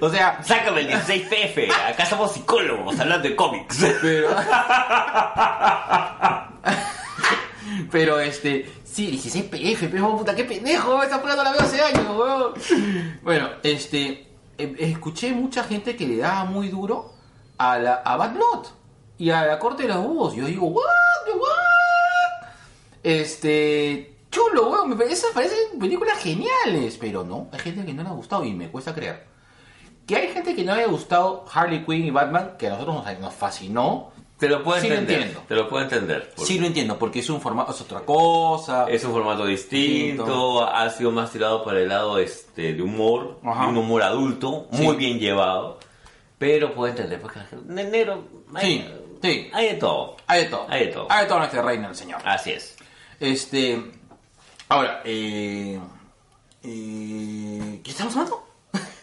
O sea,
Sácame el 16PF. Acá somos psicólogos hablando de cómics.
pero. [LAUGHS] pero este. Sí, 16 PF, pero puta, qué pendejo, esa prueba no la veo hace años, weón. Bueno, este. eh, escuché mucha gente que le daba muy duro a, la, a Bad Blood y a la corte de los búhos. Yo digo, ¿what? ¿What? Este. Chulo, weón, me parece, parecen películas geniales, pero no, hay gente que no le ha gustado y me cuesta creer. Que hay gente que no le ha gustado Harley Quinn y Batman, que a nosotros nos, nos fascinó.
Te lo puedo
Sí, lo
entender.
entiendo.
Te lo puedo entender. porque
Sí lo entiendo, porque es un formato, es otra cosa.
Es un formato distinto,
Distinto.
ha sido más tirado para el lado este, de humor, de un humor adulto,
Sí.
muy bien llevado. Pero puedo entender, porque negro, hay,
Sí, sí.
hay de todo.
Hay de todo.
Hay de todo.
Hay de todo en este reino, el señor.
Así es.
Este. Ahora, eh. eh, ¿Qué estamos hablando?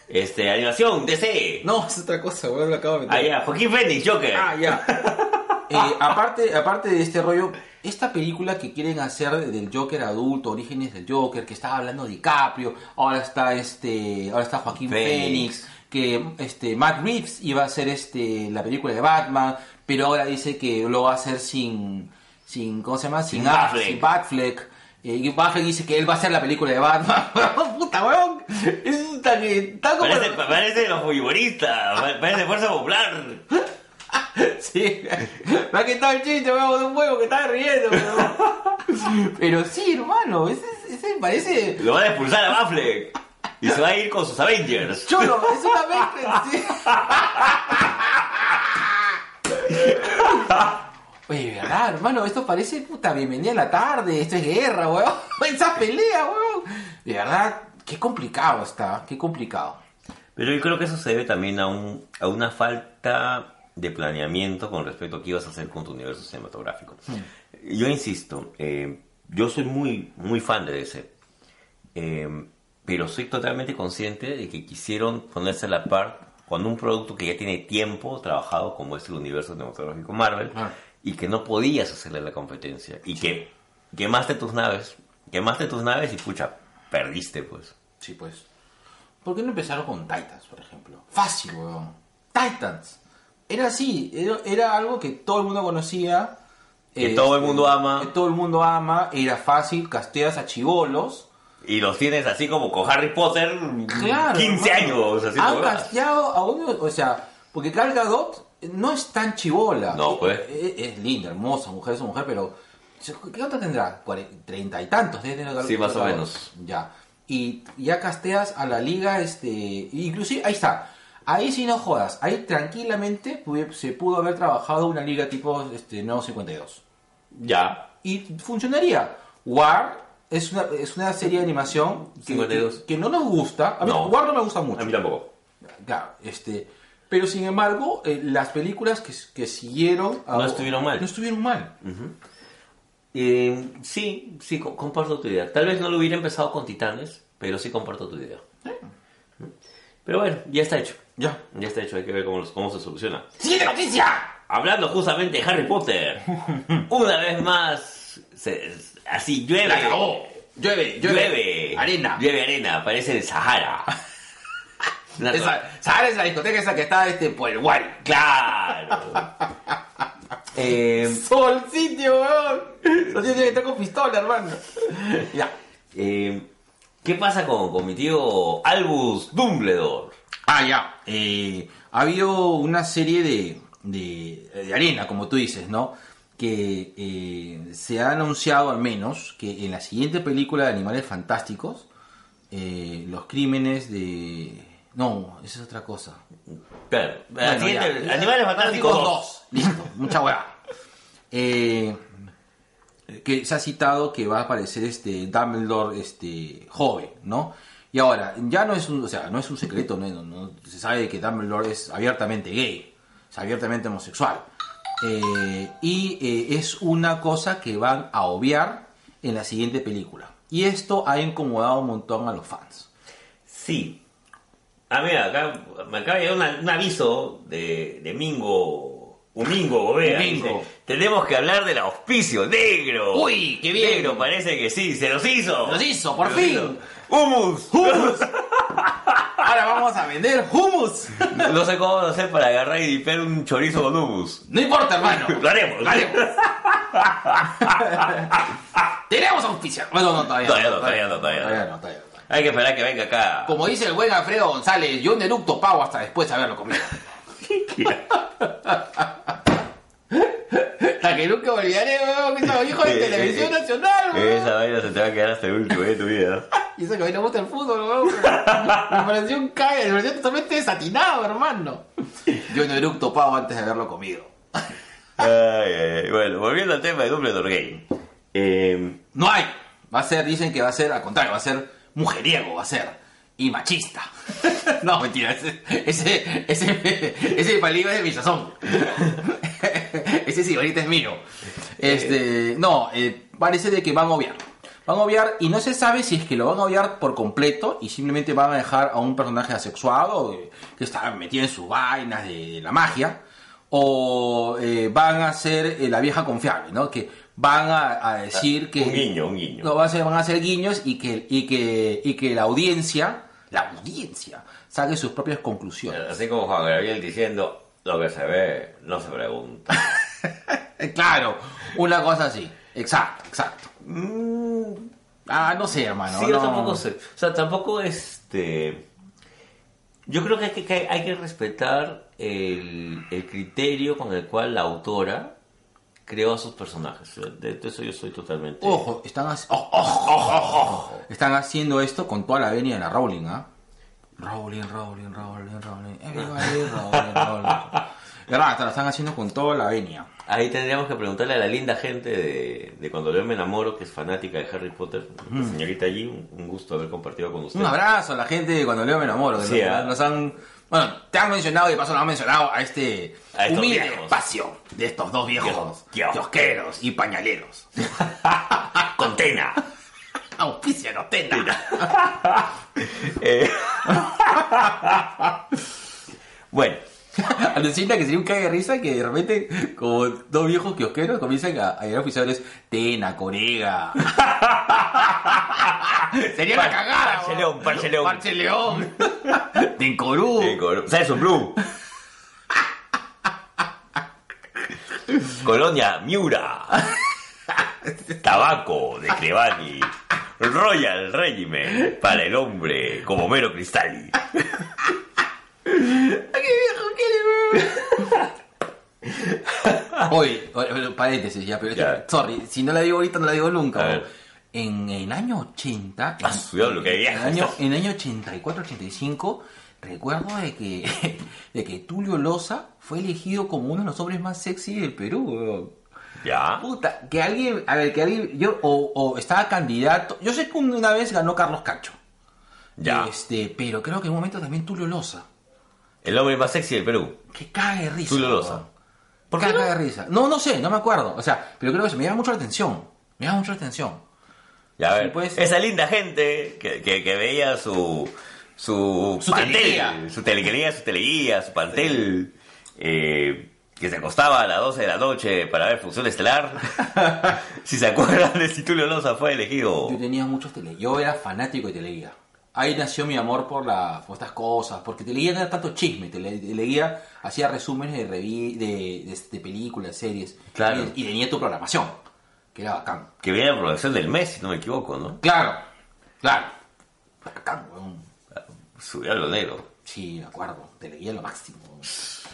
Este, animación, DC. [LAUGHS]
No, es otra cosa, weón, lo acabo de meter.
Ah, ya, Joaquín Phoenix, Joker.
Ah, ya. [LAUGHS] Eh, aparte, aparte de este rollo, esta película que quieren hacer del Joker adulto, orígenes del Joker, que estaba hablando DiCaprio, ahora está este, ahora está Joaquín
Phoenix.
Phoenix, que este Matt Reeves iba a hacer este la película de Batman, pero ahora dice que lo va a hacer sin, sin ¿cómo se llama? Sin,
Sin
Affleck,
Batfleck.
sin Batfleck. Eh, y Batfleck dice que él va a hacer la película de Batman. [LAUGHS] Puta, weón. Es tan, tan como...
Parece, parece los futbolistas, pa- parece Fuerza Popular. [LAUGHS]
Sí, me ha quitado el chiste, weón, de un huevo que estaba riendo, weón. [LAUGHS] Pero sí, hermano, ese, ese parece
Lo van a expulsar a Baffleck. Y se va a ir con sus Avengers.
cholo, es una mezcla. Oye, ¿verdad, hermano? Esto parece puta bienvenida a la tarde, esto es guerra, weón. [LAUGHS] Esa pelea, weón. De verdad, qué complicado está, qué complicado.
Pero yo creo que eso se debe también a, un, a una falta de planeamiento con respecto a qué ibas a hacer con tu universo cinematográfico. Yo insisto, eh, yo soy muy, muy fan de DC, eh, pero soy totalmente consciente de que quisieron ponerse a la par con un producto que ya tiene tiempo trabajado como es el universo cinematográfico Marvel
Ah.
y que no podías hacerle la competencia y que quemaste tus naves, quemaste tus naves y pucha, perdiste pues.
Sí, pues. ¿Por qué no empezaron con Titans, por ejemplo? Fácil, weón. Titans. Era así, era, era algo que todo el mundo conocía.
Que
este,
todo el mundo ama.
Que todo el mundo ama. Era fácil, casteas a chivolos.
Y los tienes así como con Harry Potter,
Claro.
15
hermano.
años haciendo
Han casteado a uno, o sea, porque Gal Gadot no es tan chivola.
No, pues.
Es, es linda, hermosa, mujer es mujer, pero ¿qué otra tendrá? Treinta y tantos tener Gal-
Sí, más o menos.
Ya. Y ya casteas a la liga, este, inclusive, ahí está. Ahí sí no jodas, ahí tranquilamente se pudo haber trabajado una liga tipo este, no 52
Ya.
y funcionaría. War es una, es una serie de animación que,
52.
que, que no nos gusta. A mí
No.
War no me gusta mucho.
A mí tampoco.
Claro, este, pero sin embargo, eh, las películas que, que siguieron a-
No estuvieron mal.
No estuvieron mal.
Eh, sí, sí, co- comparto tu idea. Tal vez no lo hubiera empezado con Titanes, pero sí comparto tu idea. Pero bueno, ya está hecho.
Ya.
Ya está hecho, hay que ver cómo, cómo se soluciona.
¡Siguiente noticia!
Hablando justamente de Harry Potter, [LAUGHS] una vez más, se- así llueve.
La. Llueve, llueve,
Llueve.
Arena.
Llueve arena, parece el Sahara. [LAUGHS]
Esa, ¿Sabes la discoteca esa que está este, por el Wari?
Claro. [LAUGHS] Eh,
Sol sitio, weón. Sol sitio que está con pistola, hermano. [LAUGHS] ya.
eh, ¿Qué pasa con, con mi tío Albus Dumbledore?
Ah, ya. Eh, ha habido una serie de, de, de arena, como tú dices, ¿no? Que eh, se ha anunciado al menos que en la siguiente película de Animales Fantásticos, eh, los crímenes de... No, esa es otra cosa. Bueno,
siguiente,
ya.
Animales Fantásticos 2.
Listo, mucha hueá. Eh, que se ha citado que va a aparecer este Dumbledore este joven, ¿no? Y ahora, ya no es un, o sea, no es un secreto, no, no- no- se sabe que Dumbledore es abiertamente gay, es abiertamente homosexual. Eh, y eh, es una cosa que van a obviar en la siguiente película. Y esto ha incomodado un montón a los fans.
Sí. Ah, mira, acá me acaba de llegar un aviso de, de Mingo. Un Mingo.
Mingo.
dice, Tenemos que hablar del auspicio negro.
Uy, qué bien.
Negro, parece que sí, se los hizo.
¡Los hizo, por
Se
fin!
hizo. ¡Humus! [LAUGHS]
Ahora vamos a vender hummus.
No sé cómo hacer para agarrar y dipear un chorizo con humus.
No importa, hermano. [LAUGHS]
Lo haremos.
Lo haremos. [LAUGHS] Tenemos auspicio. Bueno, no, todavía,
Todavía no, todavía no, todavía no.
todavía no, todavía no.
Hay que esperar que venga acá.
Como dice el buen Alfredo González, yo no eructo pavo hasta después de haberlo comido. [LAUGHS] Hasta que nunca olvidaré, weón, que estaba hijo de televisión nacional, weón.
Esa vaina se te va a quedar hasta el último día de tu vida. [LAUGHS]
Y eso que a mí no me gusta el fútbol, weón. Me pareció un cague, me pareció totalmente desatinado, hermano. Yo no eructo pavo antes de haberlo comido.
Ay, ay, ay. Bueno, volviendo al tema de Dumbledore Game. Eh,
No hay. Va a ser, dicen que va a ser, al contrario, va a ser mujeriego, va a ser. Y machista. [LAUGHS] no, mentira, ese, ese, ese, ese palillo es de mi sazón. [LAUGHS] ese sí, ahorita es mío. [LAUGHS] Este, no, eh, parece de que van a obviar. Van a obviar y no se sabe si es que lo van a obviar por completo y simplemente van a dejar a un personaje asexuado que está metido en sus vainas de, de la magia o eh, van a ser eh, la vieja confiable, ¿no? Que van a, a decir que...
un guiño, un guiño.
No, van a ser, van a ser guiños y que, y, que, y que la audiencia, la audiencia, saque sus propias conclusiones.
Así como Juan Gabriel diciendo, lo que se ve no se pregunta. [LAUGHS] [LAUGHS]
Claro, una cosa así. Exacto, exacto. Ah, no sé, hermano.
sí, yo
no.
tampoco sé. O sea, tampoco este... Yo creo que hay que, que hay que respetar el, el criterio con el cual la autora creó a sus personajes. De eso yo soy totalmente...
Ojo, están, ojo, ojo, ojo. están haciendo esto con toda la venia de la Rowling, ¿ah? Rowling, Rowling, Rowling, Rowling, [LAUGHS] everybody, Rowling, Rowling. ¿Verdad? Lo están haciendo con toda la venia.
Ahí tendríamos que preguntarle a la linda gente de, de Cuando yo me enamoro, que es fanática de Harry Potter. La señorita allí, un, gusto haber compartido con usted.
Un abrazo a la gente de cuando leo me enamoro. que
Sí,
nos,
¿ah?
nos han, bueno, te han mencionado y de paso nos han mencionado a este
A
humilde
viejos.
espacio de estos dos viejos kiosqueros y pañaleros. [LAUGHS]
Contena. [LAUGHS]
Auspicia no tena. [LAUGHS]
Eh, bueno, [LAUGHS]
Alucina que sería un cague de risa que de repente, como dos viejos kiosqueros, comiencen a, a llegar oficiales Tena, Corega. [LAUGHS] sería la cagada.
Parche
¿no?
León, Parche León.
Parche León. Tencorú. [LAUGHS]
con- Celso Blue. Colonia Miura. Tabaco de Clevani. Royal Regiment para el hombre como mero cristal.
Oye, oye, paréntesis ya, pero
Ya.
sorry, si no la digo ahorita no la digo nunca. En el año 80,
Ah,
en, el año, en el año 84, 85, recuerdo de que, [LAUGHS] de que Tulio Loza fue elegido como uno de los hombres más sexy del Perú. weón.
¿Ya?
Puta, que alguien, a ver, que alguien, yo, o, o estaba candidato, yo sé que una vez ganó Carlos Cacho.
Ya.
Este, pero creo que en un momento también Tulio Loza.
El hombre más sexy del Perú.
Que de risa.
Tulio Loza. ¿Por qué no?
de risa. No, no sé, no me acuerdo. O sea, pero creo que se me llama mucho la atención. Me llama mucho la atención.
Ya, a ver,
pues.
esa linda gente que, que, que veía su su,
Su
pantel,
teleguía.
su teleguía, su teleguía, su pantel, eh, que se acostaba a las 12 de la noche para ver Función Estelar. [LAUGHS] si se acuerdan de si Tulio Loza fue elegido.
Yo tenía muchos tele. Yo era fanático de Teleguía. Ahí nació mi amor por, la, por estas cosas. Porque no era tanto chisme. Tele- Teleguía hacía resúmenes de, revi- de, de, de películas, series.
Claro.
Y, y tenía tu programación. Que era bacán.
Que viene la producción del mes, si no me equivoco, ¿no?
Claro. Claro. Bacán, weón.
Subió a lo negro.
Sí, de acuerdo. Teleguía lo máximo. [SNIFFS]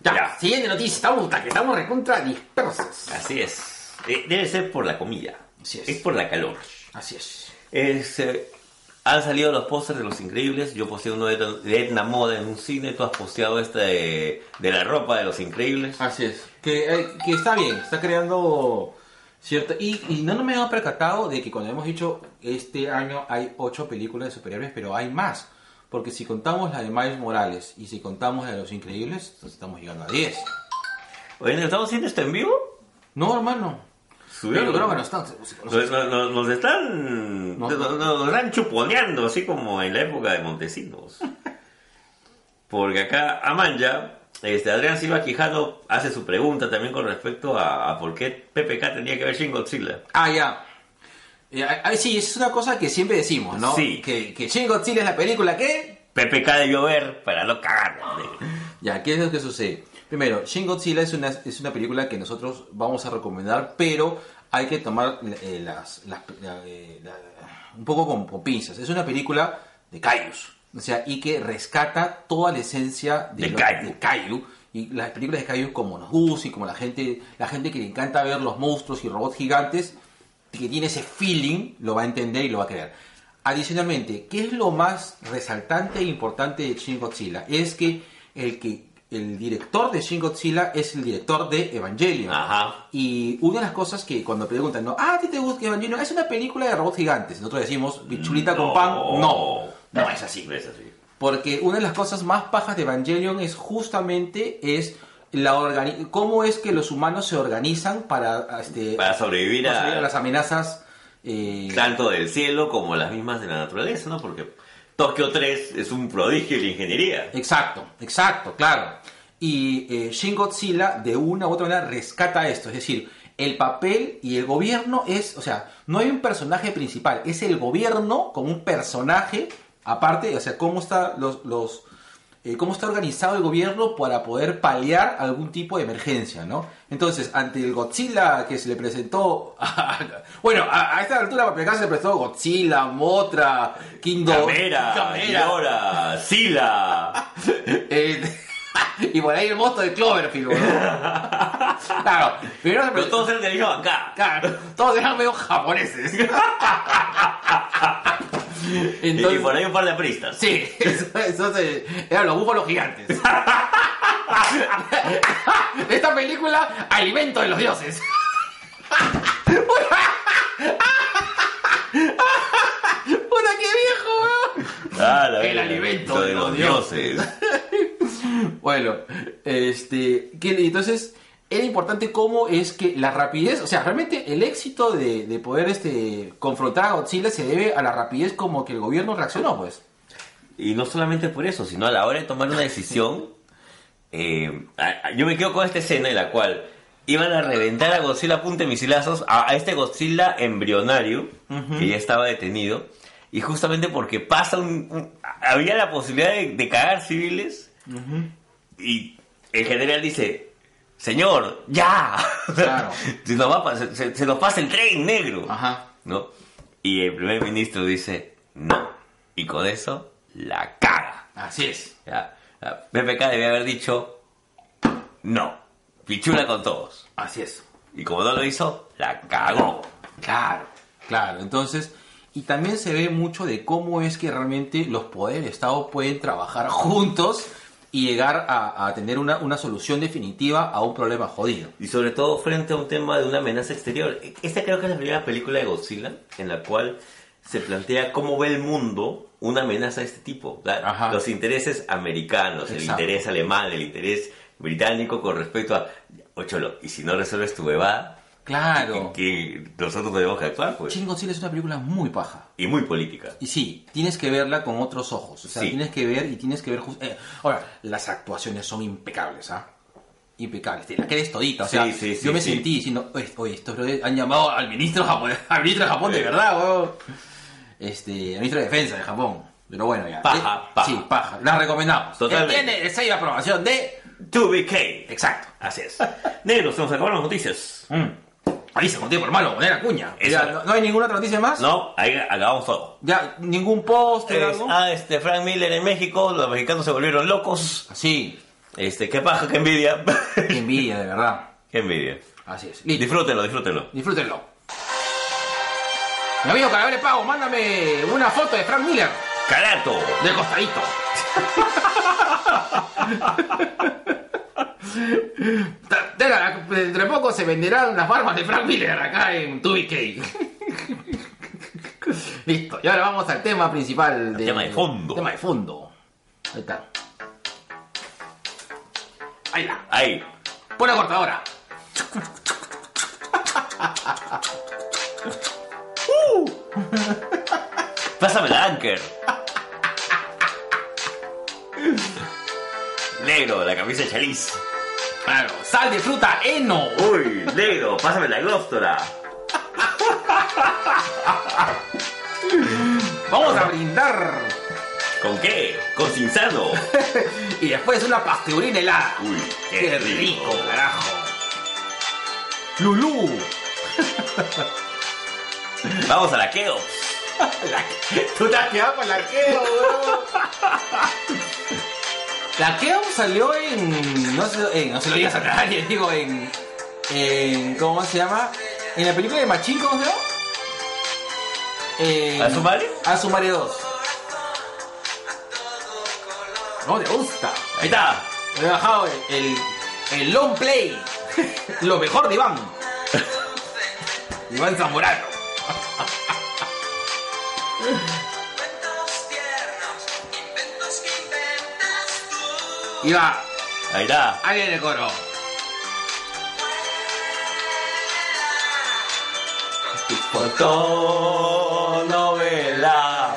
Ya,
Ya.
siguiente noticia. Estamos, que estamos recontra dispersos.
Así es. Debe ser por la comida.
Así es.
Es por la calor.
Así es.
Es, eh, han salido los pósters de Los Increíbles. Yo posteé uno de, Edna Moda en un cine. Tú has posteado este de, de la ropa de Los Increíbles.
Así es. Que, eh, que está bien, está creando cierto... Y, y no, no me había percatado de que cuando hemos dicho este año hay ocho películas de superhéroes, pero hay más. Porque si contamos la de Miles Morales y si contamos la de Los Increíbles, entonces estamos llegando a 10.
Oye, ¿estamos haciendo esto en vivo?
No, hermano.
Subieron.
Yo creo que están.
Nos, nos- nos- nos están.
No.
Nos, están chuponeando, así como en la época de Montesinos. [LAUGHS] Porque acá Amaya, este, Adrián Silva Quijano hace su pregunta también con respecto a, a por qué PPK tenía que ver Shin Godzilla.
Ah, ya. Ah, sí, es una cosa que siempre decimos, ¿no?
Sí.
Que, que Shin Godzilla es la película que...
PPK debió ver para no cagar.
Ya, ¿qué es lo que sucede? Primero, Shin Godzilla es una, es una película que nosotros vamos a recomendar, pero hay que tomar eh, las, las- la- eh, la- un poco con, con pinzas. Es una película de Kaijus, o sea, y que rescata toda la esencia
De
lo-
Kaiju.
de Kaiju. Y las películas de Kaiju como nos gusta y como la gente, la gente que le encanta ver los monstruos y robots gigantes, que tiene ese feeling, lo va a entender y lo va a creer. Adicionalmente, ¿qué es lo más resaltante e importante de Shin Godzilla? Es que el que el director de Shin Godzilla es el director de Evangelion.
Ajá.
Y una de las cosas que cuando preguntan, ¿no? Ah, ¿a ti te gusta Evangelion? Es una película de robots gigantes. Nosotros decimos, bichulita con
No.
pan. No, no es así.
No es así.
Porque una de las cosas más pajas de Evangelion es justamente es la organi- cómo es que los humanos se organizan para, este,
Para sobrevivir a
las amenazas. eh,
tanto del cielo como las mismas de la naturaleza, ¿no? Porque Tokio 3 es un prodigio de la ingeniería.
Exacto, exacto, claro. Y eh, Shin Godzilla de una u otra manera rescata esto, es decir, el papel y el gobierno es, o sea, no hay un personaje principal, es el gobierno como un personaje aparte, o sea, cómo está los, los eh, cómo está organizado el gobierno para poder paliar algún tipo de emergencia, ¿no? Entonces, ante el Godzilla que se le presentó, [LAUGHS] bueno, a, a esta altura para pegar se le presentó Godzilla, Motra, Kingdom,
Camera. Llora, Sila. [LAUGHS]
Eh, [LAUGHS] y por ahí el monstruo de Cloverfield, ¿no? Claro, primero se
Pero todos eran de la misma bancada.
Claro, todos eran medio japoneses.
Y-
Entonces,
y por ahí un par de apristas.
Sí, [LAUGHS] eso, eso se- eran los búfalos gigantes. [LAUGHS] Esta película, Alimento de los Dioses. ¡Puta, qué viejo, weón!
Ah,
El alimento de
de
los
los dioses. [LAUGHS]
Bueno, este, que, entonces era importante cómo es que la rapidez, o sea, realmente el éxito de, de poder este, confrontar a Godzilla se debe a la rapidez como que el gobierno reaccionó, pues.
Y no solamente por eso, sino a la hora de tomar una decisión. eh, yo me quedo con esta escena en la cual iban a reventar a Godzilla a punta de misilazos, a, a este Godzilla embrionario, que ya estaba detenido. Y justamente porque pasa un. un- había la posibilidad de, de cagar civiles. Y el general dice: Señor, ya.
Claro. [LAUGHS]
se, nos va se- se- se nos pasa el tren negro.
Ajá.
¿no? Y el primer ministro dice no. Y con eso la caga.
Así es.
¿ya? PPK debe haber dicho no. Pichula con todos.
Así es.
Y como no lo hizo, la cagó.
Claro, claro. Entonces, y también se ve mucho de cómo es que realmente los poderes del Estado pueden trabajar juntos y llegar a, a tener una, una solución definitiva a un problema jodido.
Y sobre todo frente a un tema de una amenaza exterior. Esta creo que es la primera película de Godzilla en la cual se plantea cómo ve el mundo una amenaza de este tipo. Los intereses americanos, el interés alemán, el interés británico con respecto a... Ocholo, y si no resuelves tu bebada,
Claro.
que nosotros tenemos que actuar, pues.
Shin Godzilla es una película muy paja.
Y muy política.
Y sí, tienes que verla con otros ojos. O sea,
Sí.
tienes que ver y tienes que ver... jus- eh, ahora, las actuaciones son impecables, ¿ah? Impecables. Te la crees todita. O sea,
Sí, sí, sí,
yo me sentí diciendo, oye, oye, estos han llamado al ministro japonés, [LAUGHS] al ministro de Japón de verdad, weón. Este, al ministro de Defensa de Japón. Pero bueno, ya.
Paja,
Eh,
paja.
Sí, paja. La recomendamos.
Totalmente.
Eh, Tiene el sello de aprobación de...
2BK.
Exacto.
Así es. [LAUGHS] Negros, se nos acabaron las noticias.
Mm. Avisa con tiempo, hermano, poner la cuña.
Eso.
Ya, ¿no, no hay ninguna otra noticia más?
No, ahí acabamos todo.
Ya, ningún post,
Es-
algo.
ah, este, Frank Miller en México, los mexicanos se volvieron locos.
Sí,
Este, qué paja, qué envidia.
qué envidia, de verdad. [LAUGHS]
qué envidia.
Así es. Listo.
Disfrútenlo, disfrútenlo.
Disfrútenlo. Mi amigo Carabele Pago, mándame una foto de Frank Miller
Carato.
del costadito. De poco se venderán las barbas de Frank Miller acá en 2BK. Listo, y ahora vamos al tema principal. De,
tema de fondo.
Tema de fondo. Ahí está. Ahí está.
Ahí.
Pon la cortadora.
Pásame la Anker. Negro, la camisa de Chaliz.
Claro, sal de fruta, heno.
Uy, negro, pásame la glóstora.
Vamos a brindar.
¿Con qué? Con Cinzano. [LAUGHS]
Y después una pasturina helada.
Uy,
Qué rico, carajo. Lulú.
Vamos a la Keo. [LAUGHS]
La- Tú te has quedado con la Keo, bro. [LAUGHS] La Keo salió en. No, sé, en- no se lo digas a nadie, digo, en. en ¿Cómo se llama? En la película de Machín, ¿cómo se llama? En-
¿A su madre?
A su madre 2. No te gusta.
Ahí está.
Me he bajado el, el, el long play. [LAUGHS] Lo mejor de Iván. [LAUGHS] Iván Zamorano. Y va,
Ahí está.
ahí viene el coro.
Fotonovela.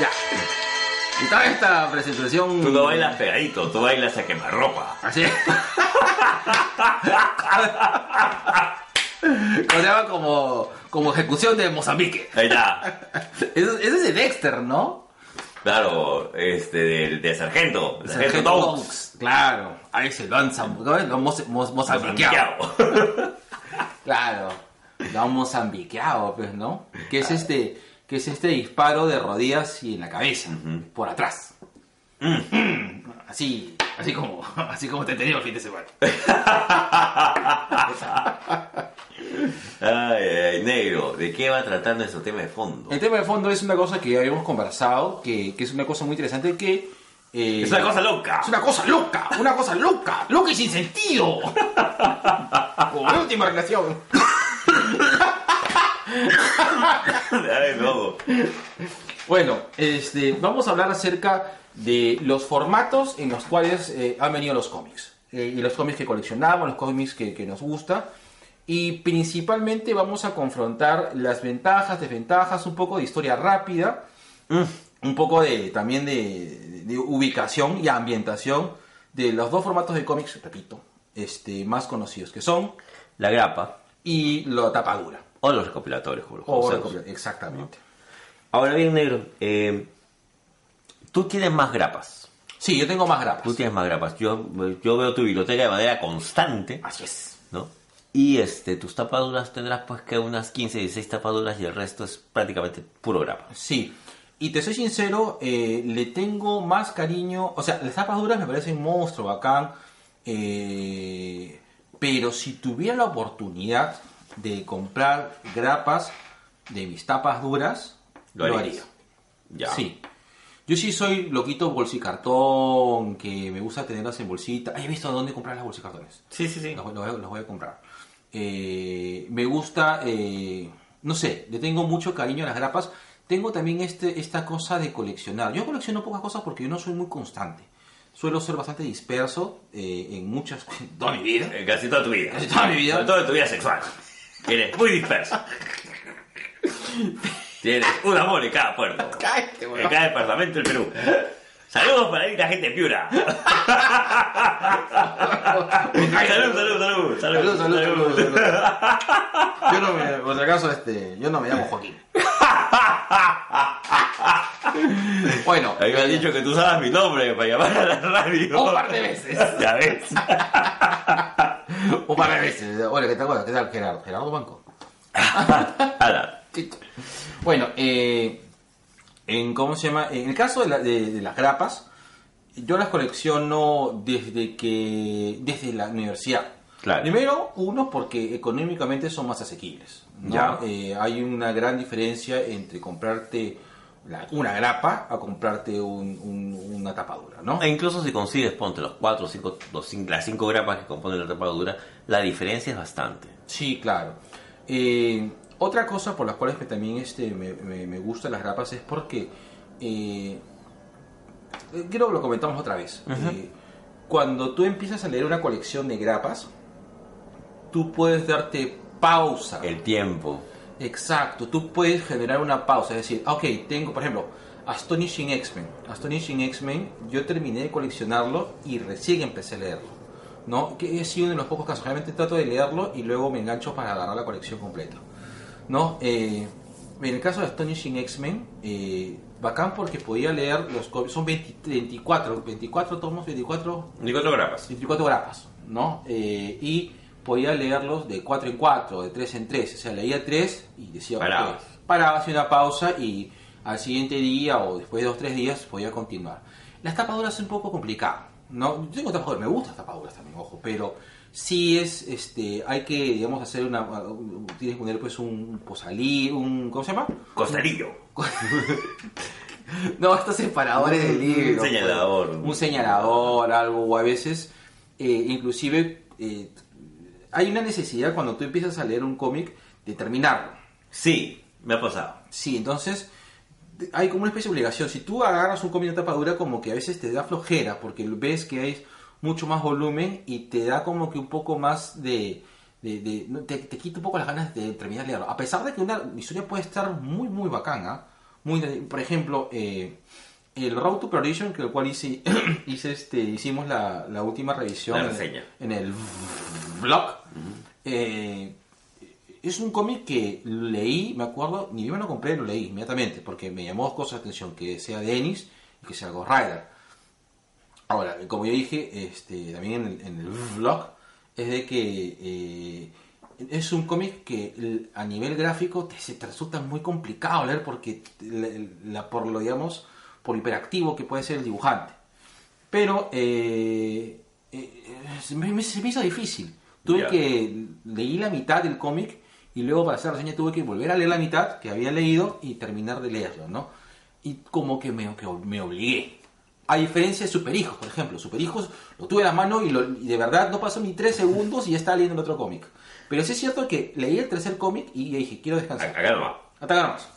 Ya. Y toda esta presentación.
Tú no bailas pegadito, tú bailas a quemarropa.
Así. O se llama como, como ejecución de Mozambique.
Ahí está.
Ese, ese es de Dexter, ¿no?
Claro, este, del de sargento. de Sargento
Sargento. Claro. Ahí se lo han zam- ¿cómo es? Lo han mos- mos- mozambiqueado.
Mozambiqueado. [LAUGHS]
Claro. Lo han mozambiqueado, pues, ¿no? Que es este, que es este disparo de rodillas y en la cabeza, por atrás. Así, así como, [LAUGHS] así como te he tenido el fin de semana. [LAUGHS]
Ay, ay, negro, ¿de qué va a tratar nuestro tema de fondo?
El tema de fondo es una cosa que habíamos conversado, que, que es una cosa muy interesante que... eh,
Es una cosa loca.
Es una cosa loca, una cosa loca, loca y sin sentido. [LAUGHS] Como la última relación.
Ay, no.
Bueno, este, vamos a hablar acerca de los formatos en los cuales eh, han venido los cómics. Eh, y los cómics que coleccionamos, los cómics que, que nos gusta. Y principalmente vamos a confrontar las ventajas, desventajas, un poco de historia rápida, un poco de también de, de ubicación y ambientación de los dos formatos de cómics, repito, este, más conocidos, que son
La grapa
y la tapadura.
o los recopilatorios, como los
O exactamente.
Ahora bien, negro, eh, tú tienes más grapas.
Sí, yo tengo más grapas.
Tú tienes más grapas. Yo, yo veo tu biblioteca de manera constante,
Así es.
¿no? Y este, tus tapaduras tendrás pues que unas 15, 16 tapaduras y el resto es prácticamente puro grapa.
Sí. Y te soy sincero, eh, le tengo más cariño. O sea, las tapas duras me parecen monstruo, bacán. eh, pero si tuviera la oportunidad de comprar grapas de mis tapas duras,
Lo
haría.
Ya.
Sí. Yo sí soy loquito bolsicartón, que me gusta tenerlas en bolsita. He visto dónde comprar las bolsicartones.
Sí, sí, sí.
Los voy a comprar. Eh, me gusta, eh, no sé, le tengo mucho cariño a las grapas. Tengo también este, esta cosa de coleccionar. Yo colecciono pocas cosas porque yo no soy muy constante. Suelo ser bastante disperso eh, en muchas... [LAUGHS] toda mi vida.
En casi toda tu vida.
Casi toda mi vida.
Sobre todo en tu vida sexual. Eres muy dispersa. [LAUGHS] Tienes un amor en cada puerto.
Cállate,
En cada departamento del Perú. Saludos para ir la gente de Piura. [LAUGHS] salud, salud, salud, salud,
Salud, salud, salud, salud. Yo no me, por si acaso, este, yo no me llamo Joaquín. [LAUGHS] bueno,
me han dicho que tú sabes mi nombre para llamar a la radio.
un par de veces. [LAUGHS]
Ya ves.
Un par de veces. Hola, ¿qué tal? Bueno, ¿qué tal, Gerardo? Gerardo Banco. Bueno, eh, en cómo se llama, en el caso de, la- de- de las grapas, yo las colecciono desde que desde la universidad.
Claro.
Primero, uno porque económicamente son más asequibles. ¿no?
Ya.
Eh, hay una gran diferencia entre comprarte la- una grapa a comprarte un- un- una tapadura, ¿no?
E incluso si consigues, ponte los cuatro, cinco, los cinco, las cinco grapas que componen la tapadura, la diferencia es bastante.
Sí, claro. Eh, otra cosa por las cuales que también este, me, me, me gustan las grapas es porque, eh, creo que lo comentamos otra vez, eh, cuando tú empiezas a leer una colección de grapas, tú puedes darte pausa.
El tiempo.
Exacto, tú puedes generar una pausa, es decir, ok, tengo, por ejemplo, Astonishing X-Men. Astonishing X-Men, yo terminé de coleccionarlo y recién empecé a leerlo. ¿no? Que he sido uno de los pocos casos. Realmente trato de leerlo y luego me engancho para agarrar la colección completa. ¿No? Eh, en el caso de Astonishing X-Men, eh, bacán porque podía leer los cómics, son 20 24, 24 tomos, 24
24 grapas.
24 grapas, ¿no? Eh, y podía leerlos de 4 en 4, de 3 en 3. O sea, leía 3 y decía, ok,
Parabas.
paraba, hacía una pausa y al siguiente día o después de 2 3 días podía continuar. Las tapaduras es un poco complicado, ¿no? Yo tengo tapaduras, me gustan tapaduras también, ojo, pero sí es, este, hay que, digamos, hacer una, tienes que poner pues un posalí, un, ¿cómo se llama?
Costarillo. [LAUGHS]
No, estos separadores de libro.
Un señalador.
pues. Un señalador, algo, o a veces, eh, inclusive, eh, hay una necesidad cuando tú empiezas a leer un cómic de terminarlo.
Sí, me ha pasado.
Sí, entonces hay como una especie de obligación. Si tú agarras un cómic de tapa dura, como que a veces te da flojera, porque ves que hay mucho más volumen y te da como que un poco más de... de- de- no, te, te quita un poco las ganas de terminar de leerlo. A pesar de que una historia puede estar muy, muy bacana. Muy, por ejemplo, eh, el Road to Perdition, que el cual hice, [CLEARS THROAT] hice este, hicimos la, la última revisión
La
en- el blog. Eh, es un cómic que leí, me acuerdo, ni bien me lo compré, lo leí inmediatamente, porque me llamó dos cosas la atención, que sea de Ennis y que sea Ghost Rider. Ahora, como yo dije este, también en el, en el vlog, es de que eh, es un cómic que a nivel gráfico te, se te resulta muy complicado leer porque la, la- por lo digamos por hiperactivo que puede ser el dibujante. Pero eh, eh, se, me, se me hizo difícil. Tuve que leí la mitad del cómic y luego para hacer reseña tuve que volver a leer la mitad que había leído y terminar de leerlo, ¿no? Y como que me, que me obligué. A diferencia de Superhijos, por ejemplo. Superhijos lo tuve a la mano y, lo- y de verdad no pasó ni tres segundos y ya estaba leyendo el otro cómic. Pero sí es cierto que leí el tercer cómic y dije, quiero descansar.
Acá nomás.
Acá nomás.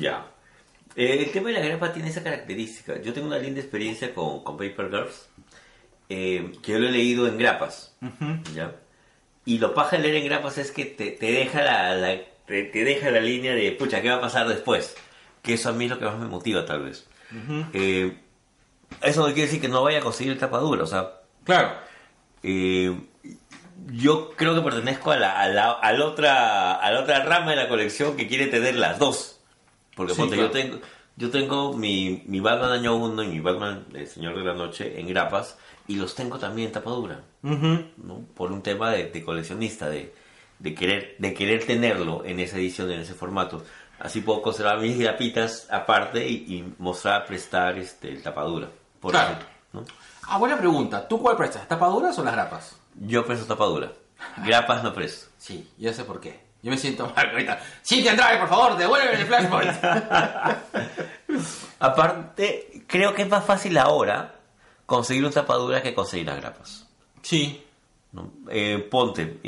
Ya. Eh, el tema de la grapa tiene esa característica. Yo tengo una linda experiencia con, con Paper Girls, eh, que yo lo he leído en grapas. ¿ya? Y lo paja de leer en grapas es que te, te deja la, la- te, te deja la línea de, pucha, ¿qué va a pasar después? Que eso a mí es lo que más me motiva, tal vez. Eh, eso no quiere decir que no vaya a conseguir tapadura, o sea,
Claro.
eh, yo creo que pertenezco a la, a, la, a la otra, a la otra rama de la colección que quiere tener las dos. Porque
Sí,
ponte,
claro.
yo tengo, yo tengo mi, mi Batman año 1 y mi Batman El Señor de la Noche en grapas y los tengo también en tapadura. ¿no? Por un tema de, de coleccionista, de, de, querer, de querer tenerlo en esa edición, en ese formato. Así puedo conservar mis grapitas aparte y, y mostrar, prestar este, el tapadura. Por
Claro.
ejemplo, ¿no?
Ah, buena pregunta. ¿Tú cuál prestas? ¿Tapaduras o las grapas?
Yo presto tapadura. Grapas no presto.
Sí, ya sé por qué. Yo me siento mal ahorita. Cintia Andrade, por favor, devuélveme el flashpoint. [LAUGHS]
Aparte, creo que es más fácil ahora conseguir un tapadura que conseguir las grapas.
sí.
¿no? Eh, ponte,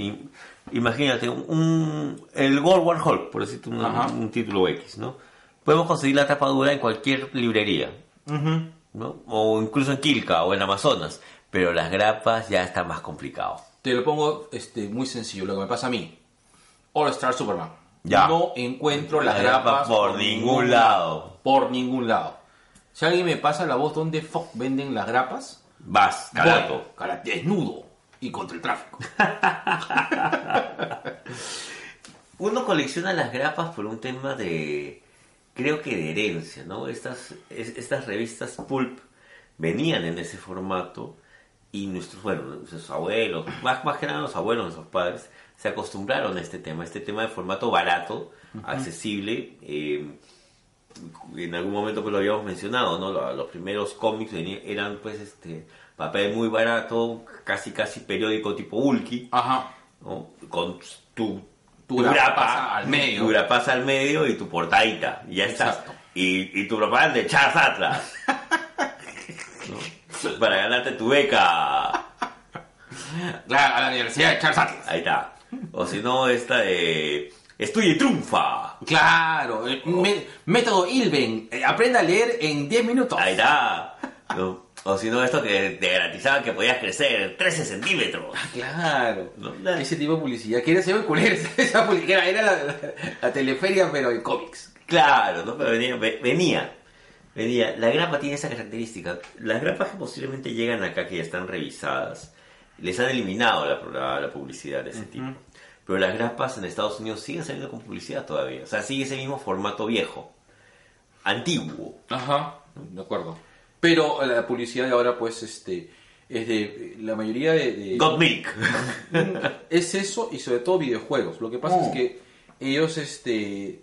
imagínate, un, un- el World War Hulk, por decirte un, título X, ¿no? Podemos conseguir la tapadura en cualquier librería, ¿no? O incluso en Kilka o en Amazonas, pero las grapas ya está más complicado.
Te lo pongo este, muy sencillo, lo que me pasa a mí. All Star Superman.
Ya.
No encuentro las
Las grapas
grapas
por ningún lado.
Por ningún lado. Si alguien me pasa la voz donde fuck venden las grapas,
Vas, carato.
cara, desnudo y contra el tráfico. [LAUGHS]
Uno colecciona las grapas por un tema de, creo que de herencia, ¿no? Estas, es- estas revistas pulp venían en ese formato y nuestros, bueno, nuestros abuelos, más, más que nada los abuelos, nuestros padres, se acostumbraron a este tema, este tema de formato barato, accesible. eh, en algún momento pues lo habíamos mencionado, ¿no? Lo- Los primeros cómics eran pues este papel muy barato, casi casi periódico tipo Ulki.
Ajá.
¿no? Con tu,
Tu grapa al medio.
Tu grapa pasa al medio y tu portadita. Y ya estás. Y, y tu propaganda de Charles Atlas. [LAUGHS] ¿no? Para ganarte tu beca.
La, a la Universidad de Charles Atlas.
Ahí está. O si no, esta de. Estudia y triunfa.
Claro, eh, me- método Ilben. eh, aprenda a leer en 10 minutos.
Ahí está. ¿no? O si no, esto que te garantizaban que podías crecer 13 centímetros.
Claro.
¿no?
Ese tipo de publicidad, que era ese culero, [LAUGHS] esa publicidad, era la, la- la teleferia, pero en cómics.
Claro, ¿no? Pero venía, ve- venía, venía. La grapa tiene esa característica. Las grapas que posiblemente llegan acá, que ya están revisadas, les han eliminado la, la- la publicidad de ese tipo. Pero las grapas en Estados Unidos siguen saliendo con publicidad todavía. O sea, sigue ese mismo formato viejo, antiguo.
Ajá, de acuerdo. Pero la publicidad de ahora, pues, este, es de, la mayoría de... de-
Got Milk. [LAUGHS]
es eso y sobre todo videojuegos. Lo que pasa
Oh.
es que ellos, este,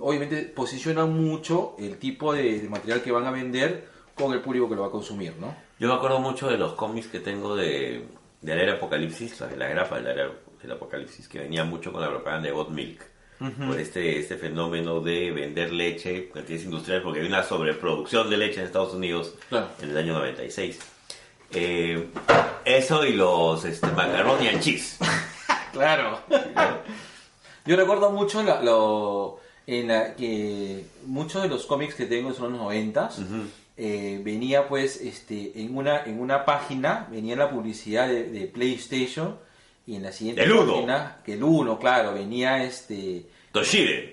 obviamente posicionan mucho el tipo de, de material que van a vender con el público que lo va a consumir, ¿no?
Yo me acuerdo mucho de los cómics que tengo de, de la era apocalipsis, la, la grapa de la era del apocalipsis, que venía mucho con la propaganda de God Milk. Por este, este fenómeno de vender leche, cantidades industriales, porque hay una sobreproducción de leche en Estados Unidos
Claro.
en el año 96. Eh, eso y los este, macaroni and cheese. [LAUGHS]
Claro. Yo recuerdo mucho la- lo, en la que muchos de los cómics que tengo son los noventas. Eh, venía pues este en una en una página venía la publicidad de, de PlayStation y en la siguiente
Del uno.
página que el 1 claro venía este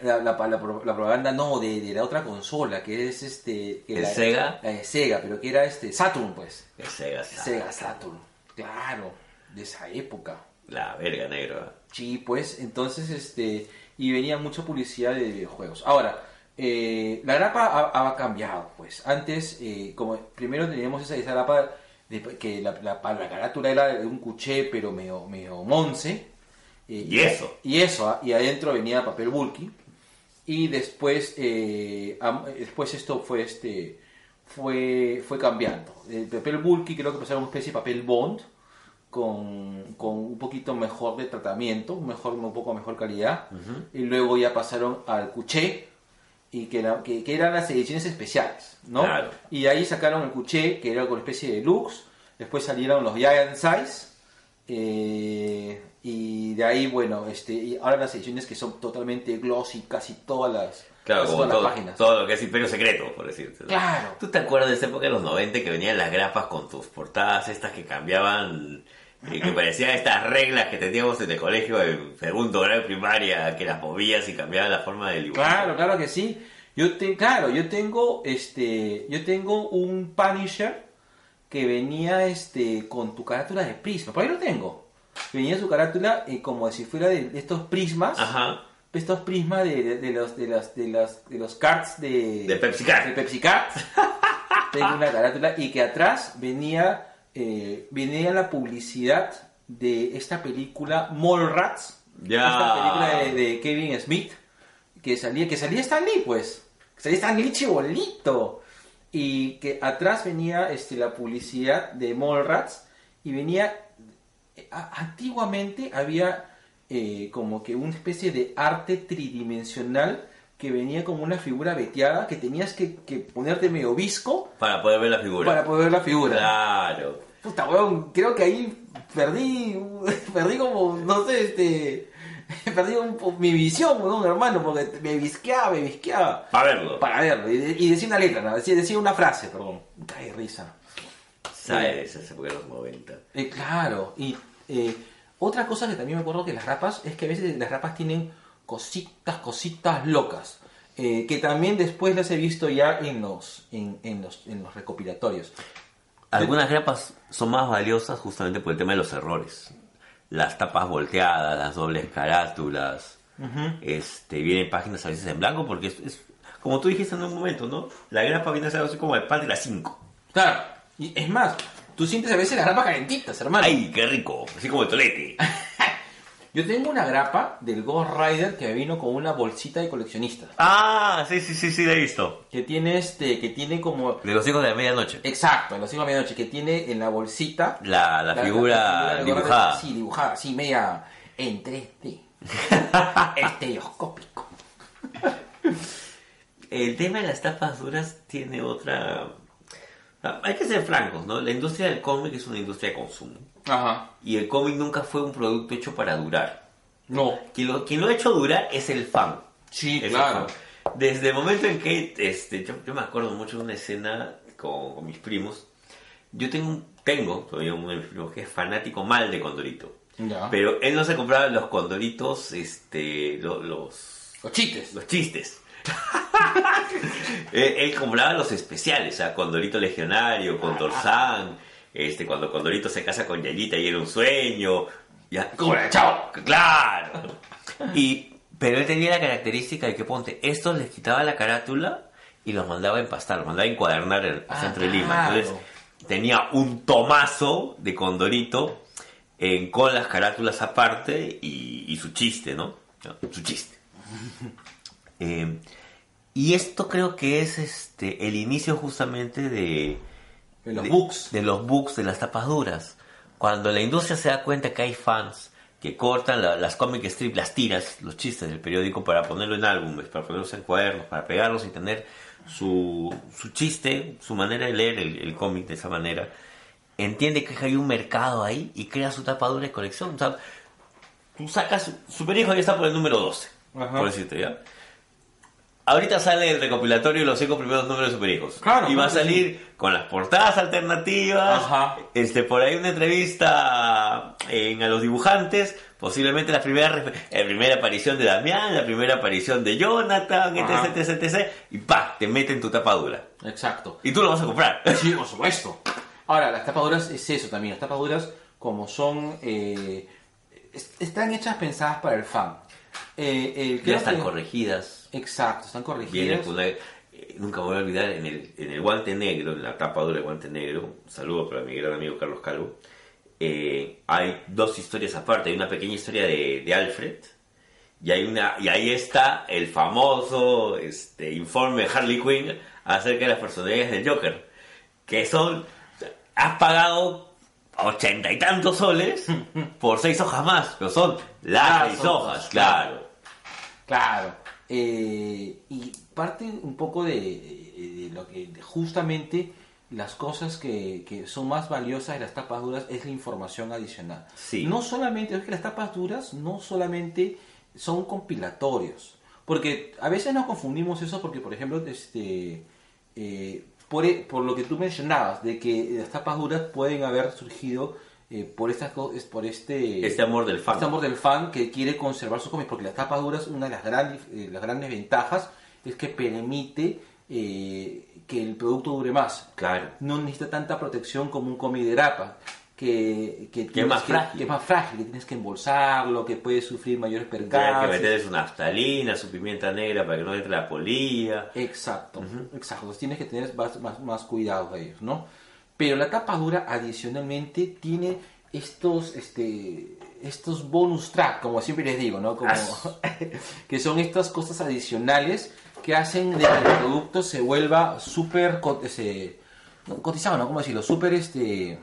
la, la, la, la propaganda no de, de la otra consola que es este que
¿El
la-
Sega?
la de Sega pero que era este Saturn pues
El Sega,
Sega Saturn claro de esa época
La verga negra.
Sí, pues, entonces, este, y venía mucha publicidad de videojuegos. Ahora, eh, la grapa ha, ha cambiado, pues. Antes, eh, como primero teníamos esa, esa grapa de, que la, la, la carátula era de un cuché, pero medio, medio monce. eh,
Y eso.
Y eso, ah, y adentro venía papel bulky. Y después, después esto fue, este, fue, fue cambiando. El papel bulky creo que pasaron una especie de papel bond con, con un poquito mejor de tratamiento, mejor, un poco mejor calidad. Y luego ya pasaron al cuché, y que, era- que, que eran las ediciones especiales, ¿no?
Claro.
Y de ahí sacaron el cuché, que era con una especie de lux. Después salieron los Giant Size. eh, y de ahí, bueno, este, y ahora las ediciones que son totalmente glossy, casi todas las,
Claro, como
todas las
todo,
páginas.
todo lo que es Imperio Secreto, por decirte. ¿no?
Claro.
¿Tú te acuerdas de esa época de los 90 que venían las grapas con tus portadas estas que cambiaban, eh, que parecían estas reglas que teníamos en el colegio en segundo grado de primaria, que las movías y cambiaban la forma del dibujo?
Claro, claro que sí. Yo te, claro, yo tengo este, yo tengo un Punisher que venía este con tu carátula de prisma. Por ahí lo tengo. Venía su carátula eh, como si fuera de, de estos prismas.
Ajá.
Estos prismas de, de- de los de los de los de los cards de
De Pepsi
de Pepsi Card. [LAUGHS] tengo una carátula y que atrás venía eh, venía la publicidad de esta película Mallrats.
Ya.
Esta película de, de Kevin Smith que salía, que salía Stan Lee, pues. Que salía Stan Lee chibolito. Y que atrás venía este, la publicidad de Mallrats. Y venía. a- antiguamente había eh, como que una especie de arte tridimensional que venía como una figura veteada que tenías que, que ponerte medio visco
Para poder ver la figura.
para poder ver la figura.
Claro.
Puta, weón, creo que ahí perdí, [LAUGHS] perdí como, no sé, este, [LAUGHS] perdí un mi visión, weón, hermano, porque me visqueaba, me visqueaba
Para verlo.
para verlo. Y, de- y decía una letra, ¿no? decía, decía una frase, perdón. Cae risa.
¿Sabes? Esa época de los 90.
Eh, claro, y eh, otra cosa que también me acuerdo que las rapas es que a veces las rapas tienen cositas, cositas locas. eh, que también después las he visto ya en los, en, en los, en los recopilatorios.
Algunas grapas son más valiosas justamente por el tema de los errores. Las tapas volteadas, las dobles carátulas. este, vienen páginas a veces en blanco porque es, es- como tú dijiste en un momento, ¿no? La grapa viene a ser algo así como el pan de las 5.
Claro, y es más, tú sientes a veces las rapas calentitas, hermano.
¡Ay, qué rico! Así como el tolete. [LAUGHS]
Yo tengo una grapa del Ghost Rider que me vino con una bolsita de coleccionista.
ah, sí, sí, sí, sí, la he visto.
Que tiene este, que tiene como.
De los hijos de la medianoche.
Exacto, en los hijos de medianoche, que tiene en la bolsita.
La, la, figura
la
dibujada.
Rider, Sí, dibujada, sí, media en 3D. [LAUGHS] Estereoscópico.
El tema de las tapas duras tiene otra... Hay que ser francos, ¿no? La industria del cómic es una industria de consumo.
Ajá.
Y el cómic nunca fue un producto hecho para durar.
No.
Quien lo, quien lo ha hecho durar es el fan.
Sí,
Es el
claro.
fan. Desde el momento en que, este, yo, yo me acuerdo mucho de una escena con, con mis primos, Yo tengo, tengo todavía un amigo que es fanático mal de Condorito.
Ya.
Pero él no se compraba los Condoritos, este, lo- los,
Los chistes.
los chistes. [LAUGHS] él, él compraba los especiales, o sea, Condorito Legionario, Condorsan, este, cuando Condorito se casa con Yayita y era un sueño. Ya,
Cobra, chao.
Claro. Y, pero él tenía la característica de que, ponte, estos les quitaba la carátula y los mandaba a empastar, los mandaba a encuadernar el
Ah,
centro de Lima. Entonces, tenía un tomazo de Condorito en- con las carátulas aparte y, y su chiste, ¿no? Su chiste. [LAUGHS] Eh, y esto creo que es este el inicio justamente de,
De los books.
de los books de las tapas duras. Cuando la industria se da cuenta que hay fans que cortan la- las comic strip, las tiras, los chistes del periódico para ponerlo en álbumes, para ponerlos en cuadernos, para pegarlos y tener su, su chiste, su manera de leer el, el cómic de esa manera, entiende que hay un mercado ahí y crea su tapa dura de colección. O sea, tú sacas, Super Hijo ya está por el número 12,
Ajá.
por decirte, ¿ya? Ahorita sale el recopilatorio de los cinco primeros números de Super Hijos.
Claro,
y va a salir con las portadas alternativas.
Ajá.
Este, por ahí una entrevista en, a los dibujantes. Posiblemente la primera, la primera aparición de Damián, la primera aparición de Jonathan, etc, etc, etc. Y pa, te meten tu tapa dura.
Exacto.
Y tú lo vas a comprar. [LAUGHS]
Sí, por supuesto. Ahora, las tapaduras es eso también. Las tapaduras, como son. eh, es- están hechas pensadas para el fan. Eh, eh,
ya están
que-
corregidas.
Exacto, están
con una- eh, nunca me voy a olvidar en el, en el guante negro, en la tapa dura del guante negro, un saludo para mi gran amigo Carlos Calvo, eh, hay dos historias aparte, hay una pequeña historia de, de Alfred, y, hay una, y ahí está el famoso este, informe de Harley Quinn acerca de las personalidades del Joker, que son, has pagado ochenta y tantos soles [LAUGHS] por seis hojas más, pero son las
Las
seis
hojas,
hojas, claro.
Claro. Eh, y parte un poco de, de lo que de justamente las cosas que, que son más valiosas de las tapas duras es la información adicional.
Sí.
No solamente, es que las tapas duras no solamente son compilatorios. Porque a veces nos confundimos eso porque, por ejemplo, este, eh, por, por lo que tú mencionabas, de que las tapas duras pueden haber surgido eh, por, estas, es- por este,
Este amor del fan.
este amor del fan que quiere conservar sus cómics, porque las tapas duras, una de las grandes, eh, las grandes ventajas es que permite eh, que el producto dure más.
Claro.
No necesita tanta protección como un cómic de grapa, que, que, tienes
más frágil.
que es más frágil, que tienes que embolsarlo, que puede sufrir mayores
Tienes que
percances.
meterle su naftalina, su pimienta negra para que no entre la polilla.
Exacto, exacto. Entonces tienes que tener más, más, más cuidado de ellos, ¿no? Pero la tapa dura adicionalmente tiene estos, este, estos bonus track, como siempre les digo, ¿no? Como, [LAUGHS] que son estas cosas adicionales que hacen de que el producto se vuelva súper no, cotizado, ¿no? ¿Cómo decirlo? Súper este,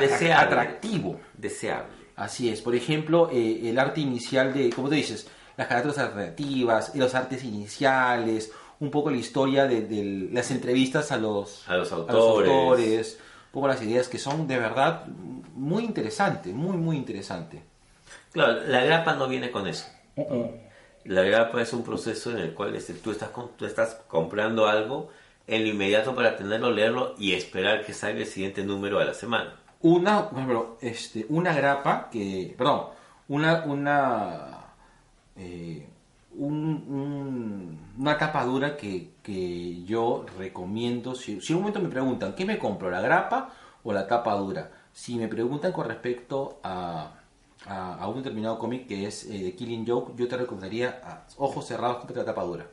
Deseable.
atractivo.
Deseable.
Así es, por ejemplo, eh, el arte inicial de, como tú dices, las carátulas alternativas, los artes iniciales, un poco la historia de, de las entrevistas a los,
A los autores.
autores, un poco las ideas que son de verdad muy interesantes, muy, muy interesante.
Claro, la grapa no viene con eso. La grapa es un proceso en el cual este, tú, estás con- tú estás comprando algo en lo inmediato para tenerlo, leerlo y esperar que salga el siguiente número a la semana.
Una, por ejemplo, este, una grapa que, perdón, una, una, eh, un- un- una tapa dura que, que yo recomiendo, si, si en un momento me preguntan, ¿qué me compro, la grapa o la tapa dura? Si me preguntan con respecto a, a, a un determinado cómic que es eh, de Killing Joke, yo te recomendaría a ojos cerrados comprar la tapa dura.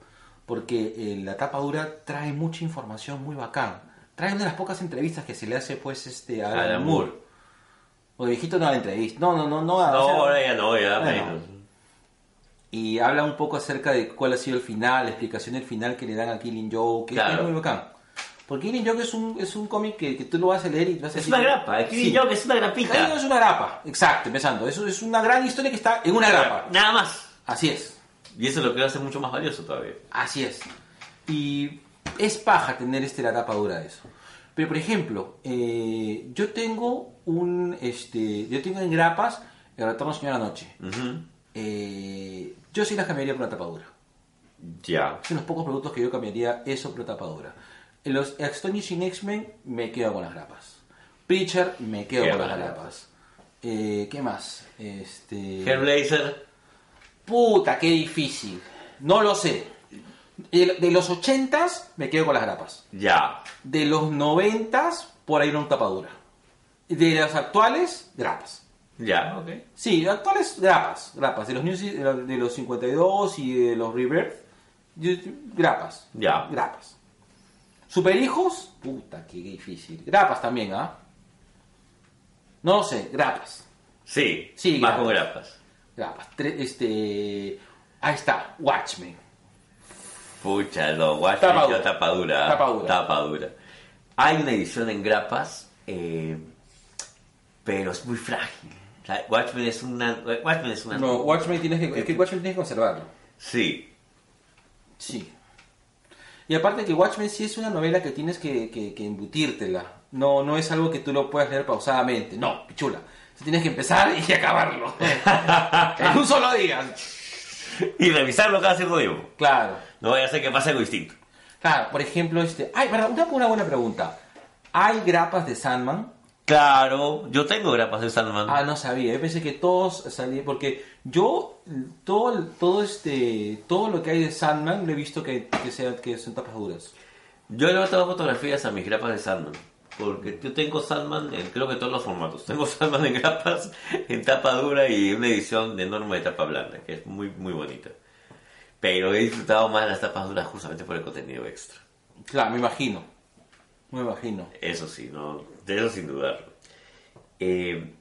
Porque eh, la tapa dura trae mucha información muy bacán. Trae una de las pocas entrevistas que se le hace pues este a Alan Moore. O viejito no da entrevista. No, no, no, no.
No,
o sea,
ahora ya no, ya
bueno. Y habla un poco acerca de cuál ha sido el final, la explicación del final que le dan a Killing Joke, que
Claro.
es muy bacán. Porque Killing Joke es un, es un cómic que, que tú lo vas a leer y vas a
Es
decir...
una grapa, aquí
Sí.
yo que es una
Killing Joke
grapita.
es una grapa, exacto, empezando. Eso es una gran historia que está en una grapa.
Nada más.
Así es,
Y eso es lo que lo hace mucho más valioso todavía.
así es. Y es paja tener este, la tapa dura de eso. Pero por ejemplo, eh, yo tengo un, este, yo tengo en grapas el retorno señor anoche.
Ujú.
Eh, yo sí las cambiaría por una tapadura.
Ya.
Es unos pocos productos que yo cambiaría eso por una tapadura. En los Astonishing X-Men me quedo con las grapas. Preacher, me quedo con las
las
grapas. Eh, ¿Qué más? Este...
Hellblazer,
Puta, qué difícil. No lo sé. De los 80s me quedo con las grapas.
ya.
De los 90s, por ahí una tapadura. De los actuales, grapas.
Ya, ok.
Sí, actuales, grapas. Grapas. De los, New- de los- de los 52 y de los Rebirth, grapas.
Ya.
Grapas. Superhijos, puta, qué difícil. Grapas también, ¿ah? No lo sé, grapas.
Sí,
Sí,
más
grapas.
con grapas.
Grapas. Tre- este. Ahí está, Watchmen.
Pucha, los Watchmen
Tapa
ya
dura.
tapa dura.
Tapa dura.
Tapa dura. Hay una edición en grapas, eh, pero es muy frágil. Sea, Watchmen es una... Watchmen es una...
No, Watchmen tienes que, es que Watchmen tienes que conservarlo.
Sí,
Sí. Y aparte que Watchmen sí es una novela que tienes que, que, que embutírtela. No, no es algo que tú lo puedas leer pausadamente. No, pichula. Tú tienes que empezar y [LAUGHS] acabarlo. en un solo día.
y revisarlo cada cierto tiempo.
Claro.
No vaya a ser que pase algo distinto.
Claro, por ejemplo, este. Ay, verdad, una, una buena pregunta. ¿Hay grapas de Sandman?
Claro, yo tengo grapas de Sandman.
Ah, no sabía. Yo pensé que todos salían. Porque yo, todo, todo este. Todo lo que hay de Sandman lo he visto que, que, sea, que son tapas duras.
Yo le he tomado fotografías a mis grapas de Sandman. Porque yo tengo Sandman en creo que todos los formatos. Tengo [LAUGHS] Sandman en grapas, en tapa dura y una edición enorme de tapa blanda, que es muy, muy bonita. Pero he disfrutado más las tapas duras justamente por el contenido extra.
Claro, me imagino. Me imagino.
Eso sí, no, de eso sin dudarlo. Eh,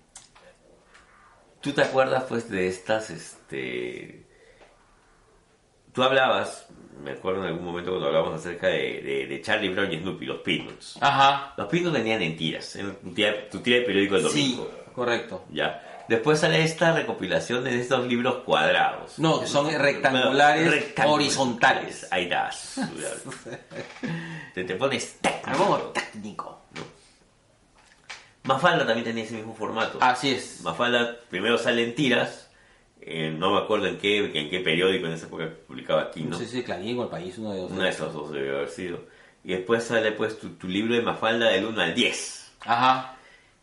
¿Tú te acuerdas pues de estas, este... Tú hablabas, me acuerdo en algún momento cuando hablamos acerca de, de- de Charlie Brown y Snoopy, los Peanuts.
Ajá.
Los Peanuts venían en tiras, en tu tira, tu tira de periódico el
Sí,
domingo.
correcto.
¿ya? Después sale esta recopilación de estos libros cuadrados.
No, que son rectangulares,
Rectangulares.
horizontales.
Ahí das. [LAUGHS] te, te pones técnico.
Técnico.
Mafalda también tenía ese mismo formato.
Así es.
Mafalda primero sale en tiras, eh, no me acuerdo en qué, en qué periódico en esa época publicaba aquí,
No
¿no?
sé si Clarín o El País, uno de los
Uno de esos dos debe haber sido. Y después sale pues tu, tu libro de Mafalda del 1 al 10.
Ajá.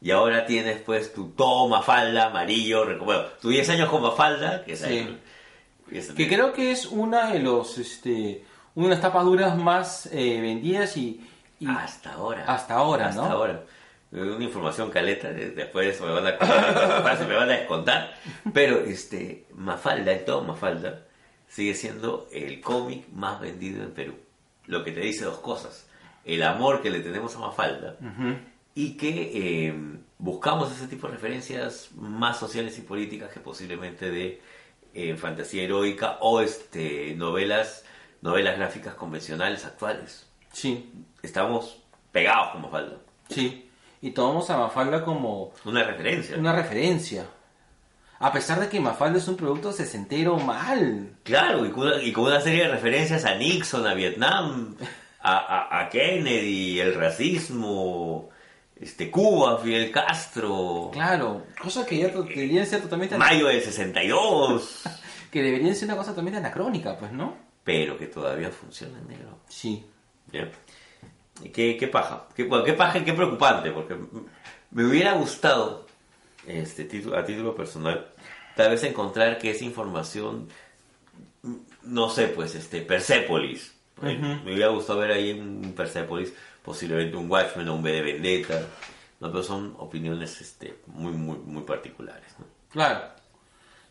Y ahora tienes pues tu todo Mafalda, amarillo, bueno, tu 10 años con Mafalda, que es
Sí.
ahí, es-
Que creo que es una de los, este, una de las tapas duras más eh, vendidas y, y
hasta ahora.
hasta ahora,
Hasta
¿no?
ahora. Una información caleta, de- después de eso me van a contar, me van a descontar. Pero este, Mafalda, el todo Mafalda, sigue siendo el cómic más vendido en Perú. Lo que te dice dos cosas. El amor que le tenemos a Mafalda y que eh, buscamos ese tipo de referencias más sociales y políticas que posiblemente de eh, fantasía heroica o este novelas novelas gráficas convencionales actuales.
Sí,
Estamos pegados con Mafalda.
sí. Y tomamos a Mafalda como
Una referencia.
una referencia. A pesar de que Mafalda es un producto sesentero mal.
Claro, y con, una, y con una serie de referencias a Nixon, a Vietnam, a, a- a Kennedy, el racismo, este Cuba, Fidel Castro,
Claro, cosas que ya que deberían ser totalmente
mayo del 62, [LAUGHS]
que deberían ser una cosa totalmente anacrónica, pues, ¿no?
pero que todavía funciona en negro.
Sí.
¿ya? ¿Y qué, qué paja? ¿Qué, qué paja y qué preocupante, porque me hubiera gustado, este, a título personal, tal vez encontrar que esa información, no sé, pues, este, Persepolis. Eh, Me hubiera gustado ver ahí un Persepolis, posiblemente un Watchmen o un B de Vendetta, ¿no? pero son opiniones este, muy, muy, muy particulares. ¿no?
Claro.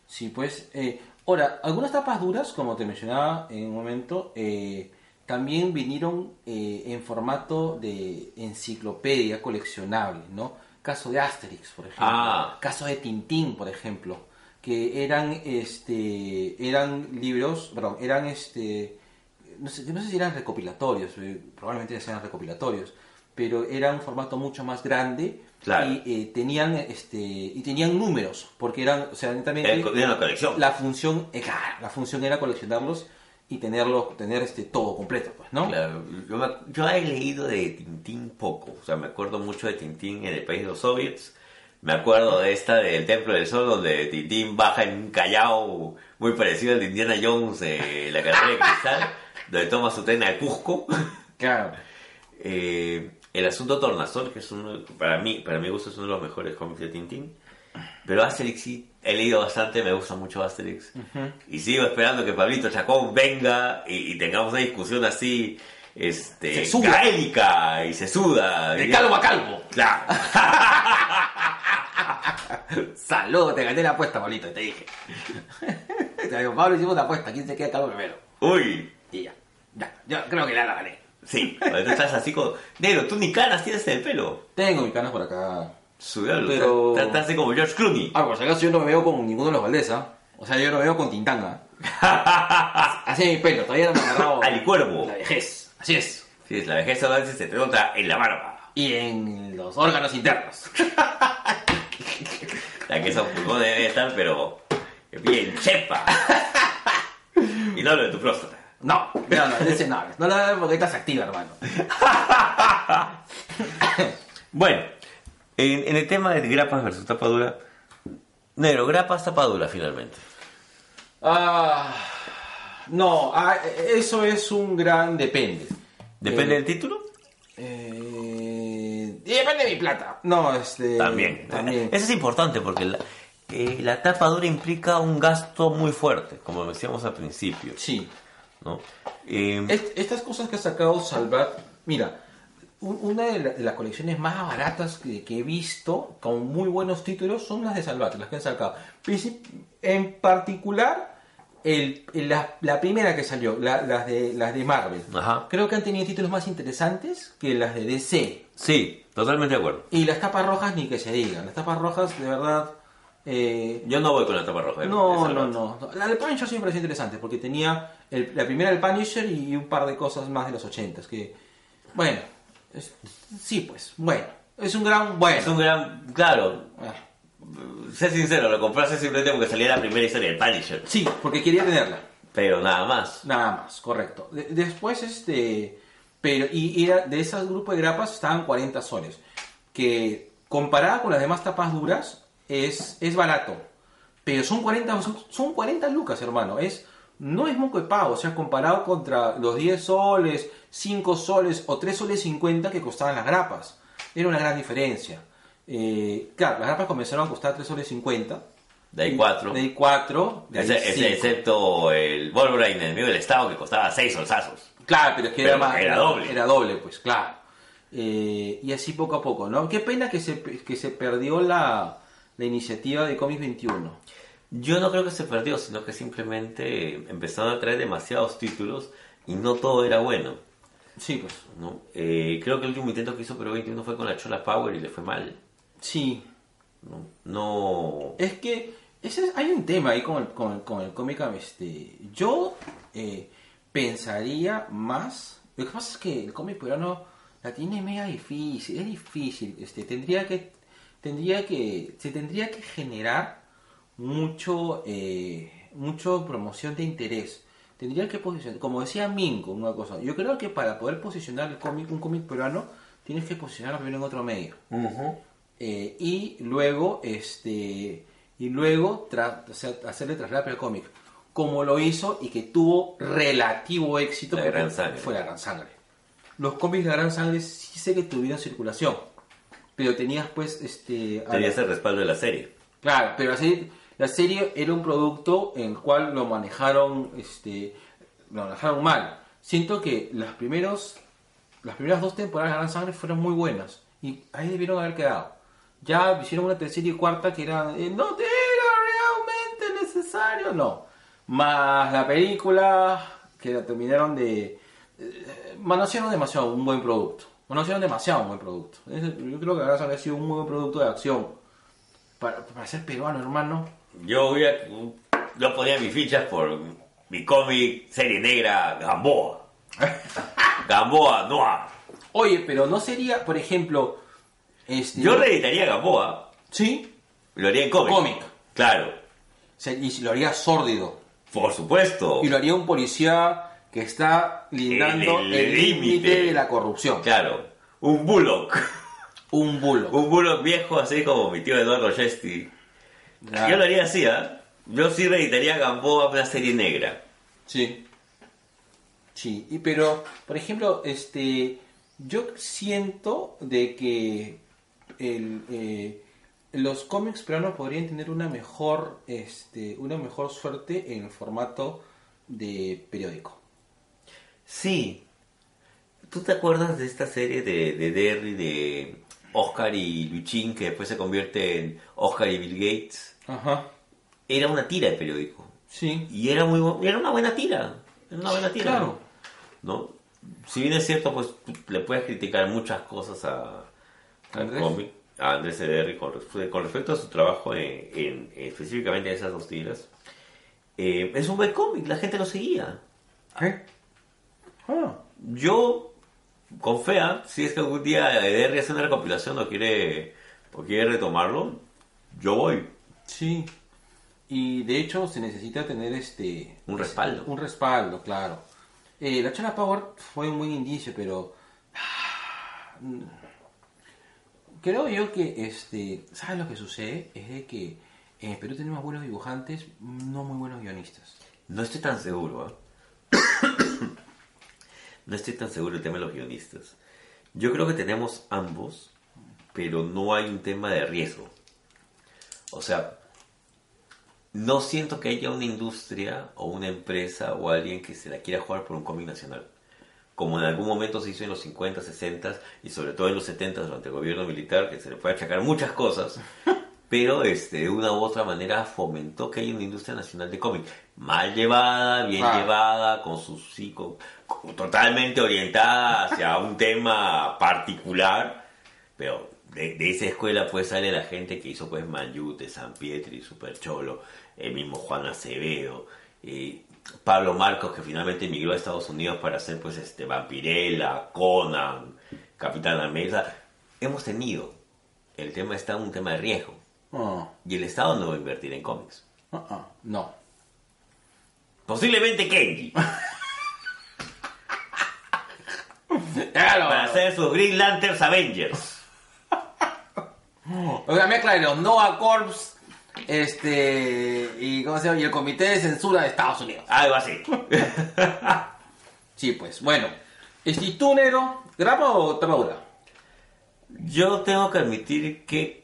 Sí, pues. eh, ahora, algunas tapas duras, como te mencionaba en un momento, eh, también vinieron eh, en formato de enciclopedia coleccionable, ¿no? Caso de Asterix, por ejemplo.
Ah.
Caso de Tintín, por ejemplo. Que eran, este, eran libros, perdón, eran, este, no sé, no sé si eran recopilatorios, eh, probablemente sean recopilatorios, pero era un formato mucho más grande
Claro.
y eh, tenían, este, y tenían números, porque eran, o sea,
era una colección.
la función, eh, claro, la función era coleccionarlos y tenerlos, tener este todo completo, pues, ¿no?
Claro, yo, me- yo he leído de Tintín poco, o sea, me acuerdo mucho de Tintín en el país de los soviets, me acuerdo de esta del Templo del Sol, donde Tintín baja en un callao muy parecido al de Indiana Jones, eh, la carrera de cristal, [LAUGHS] donde toma su tren al Cusco.
Claro.
Eh, El asunto Tornasol, que es uno, para mí, para mi gusto es uno de los mejores cómics de Tintín. Pero Asterix sí, he leído bastante, me gusta mucho Asterix. Y sigo esperando que Pablito Chacón venga y, y tengamos una discusión así, este,
Se suda.
gaélica y se suda.
De calvo a calvo.
Claro. [LAUGHS]
Saludos, te gané la apuesta, Pablito, te dije. [LAUGHS] te digo, Pablo, hicimos una apuesta, ¿quién se queda calvo primero?
Uy,
Y ya, ya, yo creo que ya la gané.
sí, tú estás así con... Negro, tú ni canas tienes en el pelo.
Tengo mis canas por acá.
Sudalo,
Pero-
así como George Clooney.
Ah, por si acaso yo no me veo con ninguno de los Valdesa. O sea, yo no me veo con Tintanga. [LAUGHS] Así es mi pelo, todavía no me agarrado
Al cuervo.
la vejez. Así es.
Sí, es la vejez a veces se te nota en la barba.
Y en los órganos internos. [LAUGHS]
La que esos pulmones debe estar, pero bien chepa. [LAUGHS] Y no lo de tu próstata.
No, no, no, ese no. No lo veo porque estás activa, hermano.
Bueno, en, en el tema de grapas versus tapadura, negro, grapas, tapadura finalmente.
Ah, no, ah, eso es un gran depende.
¿Depende
Eh,
del título?
eh, y depende de mi plata. No, este.
También.
También.
Eso es importante porque la, eh, la tapadura implica un gasto muy fuerte, como decíamos al principio.
Sí.
¿no? Eh,
Est- estas cosas que ha sacado Salvat, mira, una de, la- de las colecciones más baratas que, que he visto, con muy buenos títulos, son las de Salvat, las que han sacado. En particular, el, la, la primera que salió, la- las, de, las de Marvel.
Ajá.
Creo que han tenido títulos más interesantes que las de DC.
Sí, totalmente de acuerdo.
Y las tapas rojas ni que se digan. Las tapas rojas, de verdad... eh,
Yo no voy con la tapa roja. de
no, no, no. La de Punisher me pareció interesante porque tenía el- la primera del Punisher y un par de cosas más de los ochentas que, bueno, es- sí pues, bueno, es un gran bueno.
Es un gran... Claro,
Ah,
sé sincero, lo compraste simplemente porque salía la primera historia del Punisher.
Sí, porque quería tenerla,
Pero nada más.
nada más, correcto. De- después, este, pero, y, era- de esos grupos de grapas estaban 40 soles, que comparada con las demás tapas duras, es, es barato. Pero son 40, son, son 40 lucas, hermano. Es, no es moco de pago. O sea, comparado contra los 10 soles, 5 soles o 3 soles 50 que costaban las grapas. Era una gran diferencia. Eh, claro, las grapas comenzaron a costar 3 soles 50.
De ahí cuatro.
De ahí 4. De ahí
Ese- ese-
cinco.
excepto el Wolverine enemigo del Estado que costaba 6 solsazos.
Claro, pero es que
Pero
era más.
era doble.
Era doble, pues, claro. Eh, y así poco a poco, ¿no? Qué pena que se, que se perdió la, la iniciativa de Comics 21.
Yo no creo que se perdió, sino que simplemente empezaron a traer demasiados títulos y no todo era bueno.
Sí, pues.
¿no? Eh, creo que el último intento que hizo Perú 21 fue con la Chola Power y le fue mal.
Sí.
No, no
Es que ese es- hay un tema ahí con el, con el, con el cómic. Este, yo eh, pensaría más. Lo que pasa es que el cómic peruano la tiene media difícil. Es difícil. Este, tendría que. Tendría que. Se tendría que generar mucho. Eh, mucho promoción de interés. Tendría que posicionar. Como decía Mingo, una cosa. Yo creo que para poder posicionar el cómic, un cómic peruano, tienes que posicionarlo primero en otro medio. Eh, y luego este y luego tra- o sea, hacerle traslado al cómic como lo hizo y que tuvo relativo éxito
La Gran Sangre.
fue la gran sangre los cómics de la gran sangre sí sé que tuvieron circulación pero tenías pues este a
tenía
la-
ese respaldo de la serie.
Claro, pero la serie, la serie era un producto en el cual lo manejaron, este, lo manejaron mal. Siento que las primeros, las primeras dos temporadas de Gran Sangre fueron muy buenas y ahí debieron haber quedado. Ya hicieron una tercera y cuarta que era, eh, no era realmente necesario, no. Más la película que la terminaron de, eh, manosearon demasiado un buen producto. Manosearon demasiado un buen producto. Yo creo que Gran Sangre ha sido un muy buen producto de acción para, para ser peruano, hermano.
Yo voy a, yo ponía mis fichas por mi cómic serie negra Gamboa. [LAUGHS] Gamboa Noir.
Oye, pero no sería, por ejemplo, este.
Yo reeditaría Gamboa
Sí.
lo haría en cómic.
Cómic.
Claro,
Se- y lo haría sórdido.
por supuesto.
Y lo haría un policía que está lindando el límite de la corrupción.
Claro, un Bullock.
Un bulo.
Un Bullock viejo, así como mi tío Eduardo Chesti. Yo lo haría así, ¿ah? Yo sí reeditaría Gamboa una serie negra.
Sí. Sí, y pero, por ejemplo, este. Yo siento de que el, eh, los cómics peruanos podrían tener una mejor, este, una mejor suerte en el formato de periódico.
Sí. ¿Tú te acuerdas de esta serie de, de Derry de Oscar y Luchín que después se convierte en Oscar y Bill Gates?
Ajá.
Era una tira de periódico.
Sí.
Y era muy era una buena tira. Era una buena tira.
Claro.
¿No? Si bien es cierto, pues le puedes criticar muchas cosas a,
Andrés.
cómic, a Andrés Ederri con, res- con respecto a su trabajo en, en- específicamente en esas dos tiras. eh, es un buen cómic, la gente lo seguía.
Ah.
Yo confía, si es que algún día Ederri hace una recopilación o quiere, o quiere retomarlo, yo voy.
Sí. Y de hecho se necesita tener este...
Un respaldo.
Un respaldo, claro. Eh, la Chala Power fue un buen indicio, pero... mm, Creo yo que, este, ¿sabes lo que sucede? Es de que en Perú tenemos buenos dibujantes, no muy buenos guionistas.
No estoy tan seguro, ¿ah? [COUGHS] no estoy tan seguro del tema de los guionistas. Yo creo que tenemos ambos, pero no hay un tema de riesgo. O sea, no siento que haya una industria o una empresa o alguien que se la quiera jugar por un cómic nacional. Como en algún momento se hizo en los 50, 60 y sobre todo en los 70 durante el gobierno militar, que se le puede achacar muchas cosas, [LAUGHS] pero este, de una u otra manera fomentó que haya una industria nacional de cómic. Mal llevada, bien
Ah.
llevada, con con- con- totalmente orientada hacia [LAUGHS] un tema particular, pero de, de esa escuela pues sale la gente que hizo pues Mayute, San Pietri, Super Cholo, el mismo Juan Acevedo, eh, Pablo Marcos que finalmente emigró a Estados Unidos para hacer pues este Vampirella, Conan, Capitán América. Hemos tenido, el tema está un tema de riesgo
Ah,
y el Estado no va a invertir en cómics.
ah, ah, no.
Posiblemente Kenji, para hacer sus Green Lanterns Avengers.
O sea, mezcla de los Nova Corps, este, y, ¿cómo se llama? y el Comité de Censura de Estados Unidos.
Algo así. [LAUGHS]
Sí, pues, bueno. Este, ¿y tú, negro, grapa o tapadura?
Yo tengo que admitir que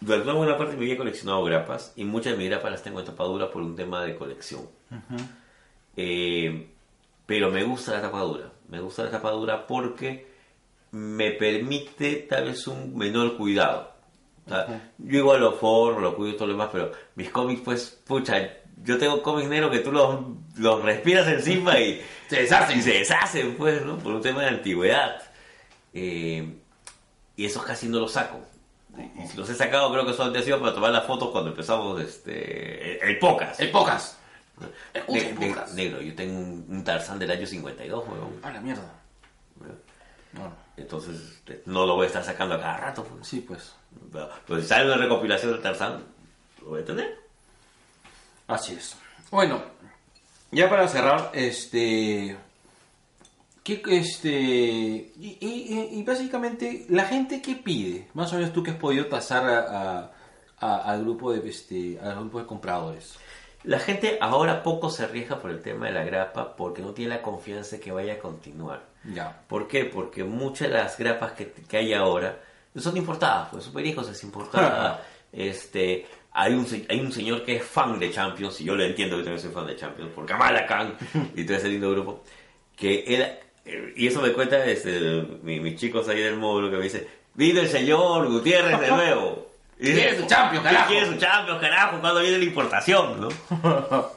durante una buena parte de mi vida he coleccionado grapas y muchas de mis grapas las tengo en tapadura por un tema de colección. Eh, pero me gusta la tapadura. Me gusta la tapadura porque me permite tal vez un menor cuidado. Sea, Yo igual lo forro, lo cuido y todo lo demás, pero mis cómics, pues, pucha, yo tengo cómics negros que tú los, los respiras encima y [LAUGHS]
Se deshacen.
y se deshacen, pues, ¿no? Por un tema de antigüedad. Eh, y esos casi no los saco. Y si los he sacado, creo que solamente ha sido para tomar las fotos cuando empezamos este, el, el podcast.
El Pocas.
Ne-
el
ne-
Pocas.
negro, yo tengo un, un Tarzán del año 52, weón.
A la mierda.
Entonces, este, no lo voy a estar sacando a cada rato. Pues.
sí, pues.
Pero, pero si sale una recopilación de Tarzán, lo voy a tener.
Así es. Bueno, ya para cerrar, este. ¿Qué, este. Y, y- y básicamente, la gente que pide, más o menos tú que has podido tasar a, a- a- al grupo de este, al grupo de compradores.
La gente ahora poco se arriesga por el tema de la grapa porque no tiene la confianza de que vaya a continuar.
Ya.
¿Por qué? Porque muchas de las grapas que, que hay ahora son importadas, pues Super Hijos es importada. [LAUGHS] este, hay un, hay un señor que es fan de Champions, y yo lo entiendo que también soy fan de Champions, por Kamala Khan [LAUGHS] y todo ese lindo grupo, que él, y eso me cuenta este, mi- mis chicos ahí del módulo que me dice, vino el señor Gutiérrez de nuevo. Y dice,
Quiere su Champions,
"¿Qué
carajo?"
Quiere su Champions, carajo, cuando viene la importación, ¿no? [LAUGHS]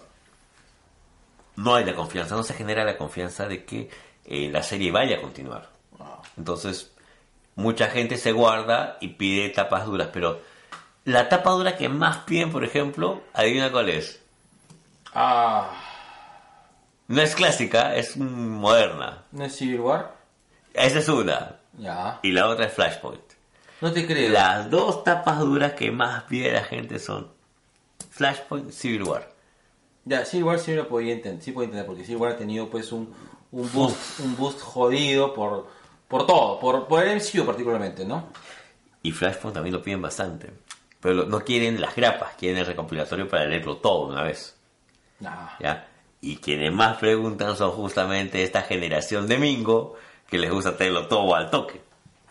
no hay la confianza, no se genera la confianza de que eh, la serie vaya a continuar. Entonces, mucha gente se guarda y pide tapas duras, pero la tapa dura que más piden, por ejemplo, adivina cuál es.
Ah.
No es clásica, es moderna.
¿No es Civil War?
Esa es una.
Ya.
Y la otra es Flashpoint.
No te creo.
Las dos tapas duras que más pide la gente son Flashpoint y Civil War.
Ya, Civil War sí lo podía entender, sí podía entender, porque Civil War ha tenido pues un, un boost, un boost jodido por, por todo, por, por el MCU particularmente, ¿no?
Y Flashpoint también lo piden bastante. Pero lo- no quieren las grapas, quieren el recopilatorio para leerlo todo de una vez.
Nah.
¿ya? Y quienes más preguntan son justamente esta generación de Mingo que les gusta tenerlo todo al toque.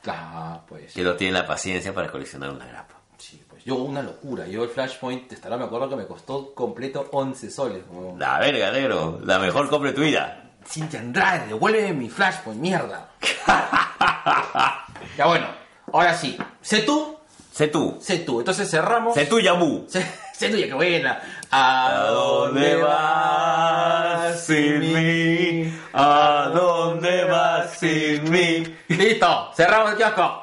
Ah, pues.
Que no tienen la paciencia para coleccionar una grapa.
Sí, pues. Yo, una locura. Yo el Flashpoint, estará, me acuerdo que me costó completo 11 soles. Como...
La verga, negro. La mejor compra de tu vida.
Cintia Andrade, devuélveme mi Flashpoint, mierda. [LAUGHS] ya bueno, ahora sí. Sé tú,
Sé tú.
sé tú. Entonces cerramos.
Sé tú, Yabu.
Sé, [LAUGHS] sé tú, ya que buena. ¿A
dónde vas sin mí? ¿A dónde vas sin mí?
Listo, cerramos el kiosco.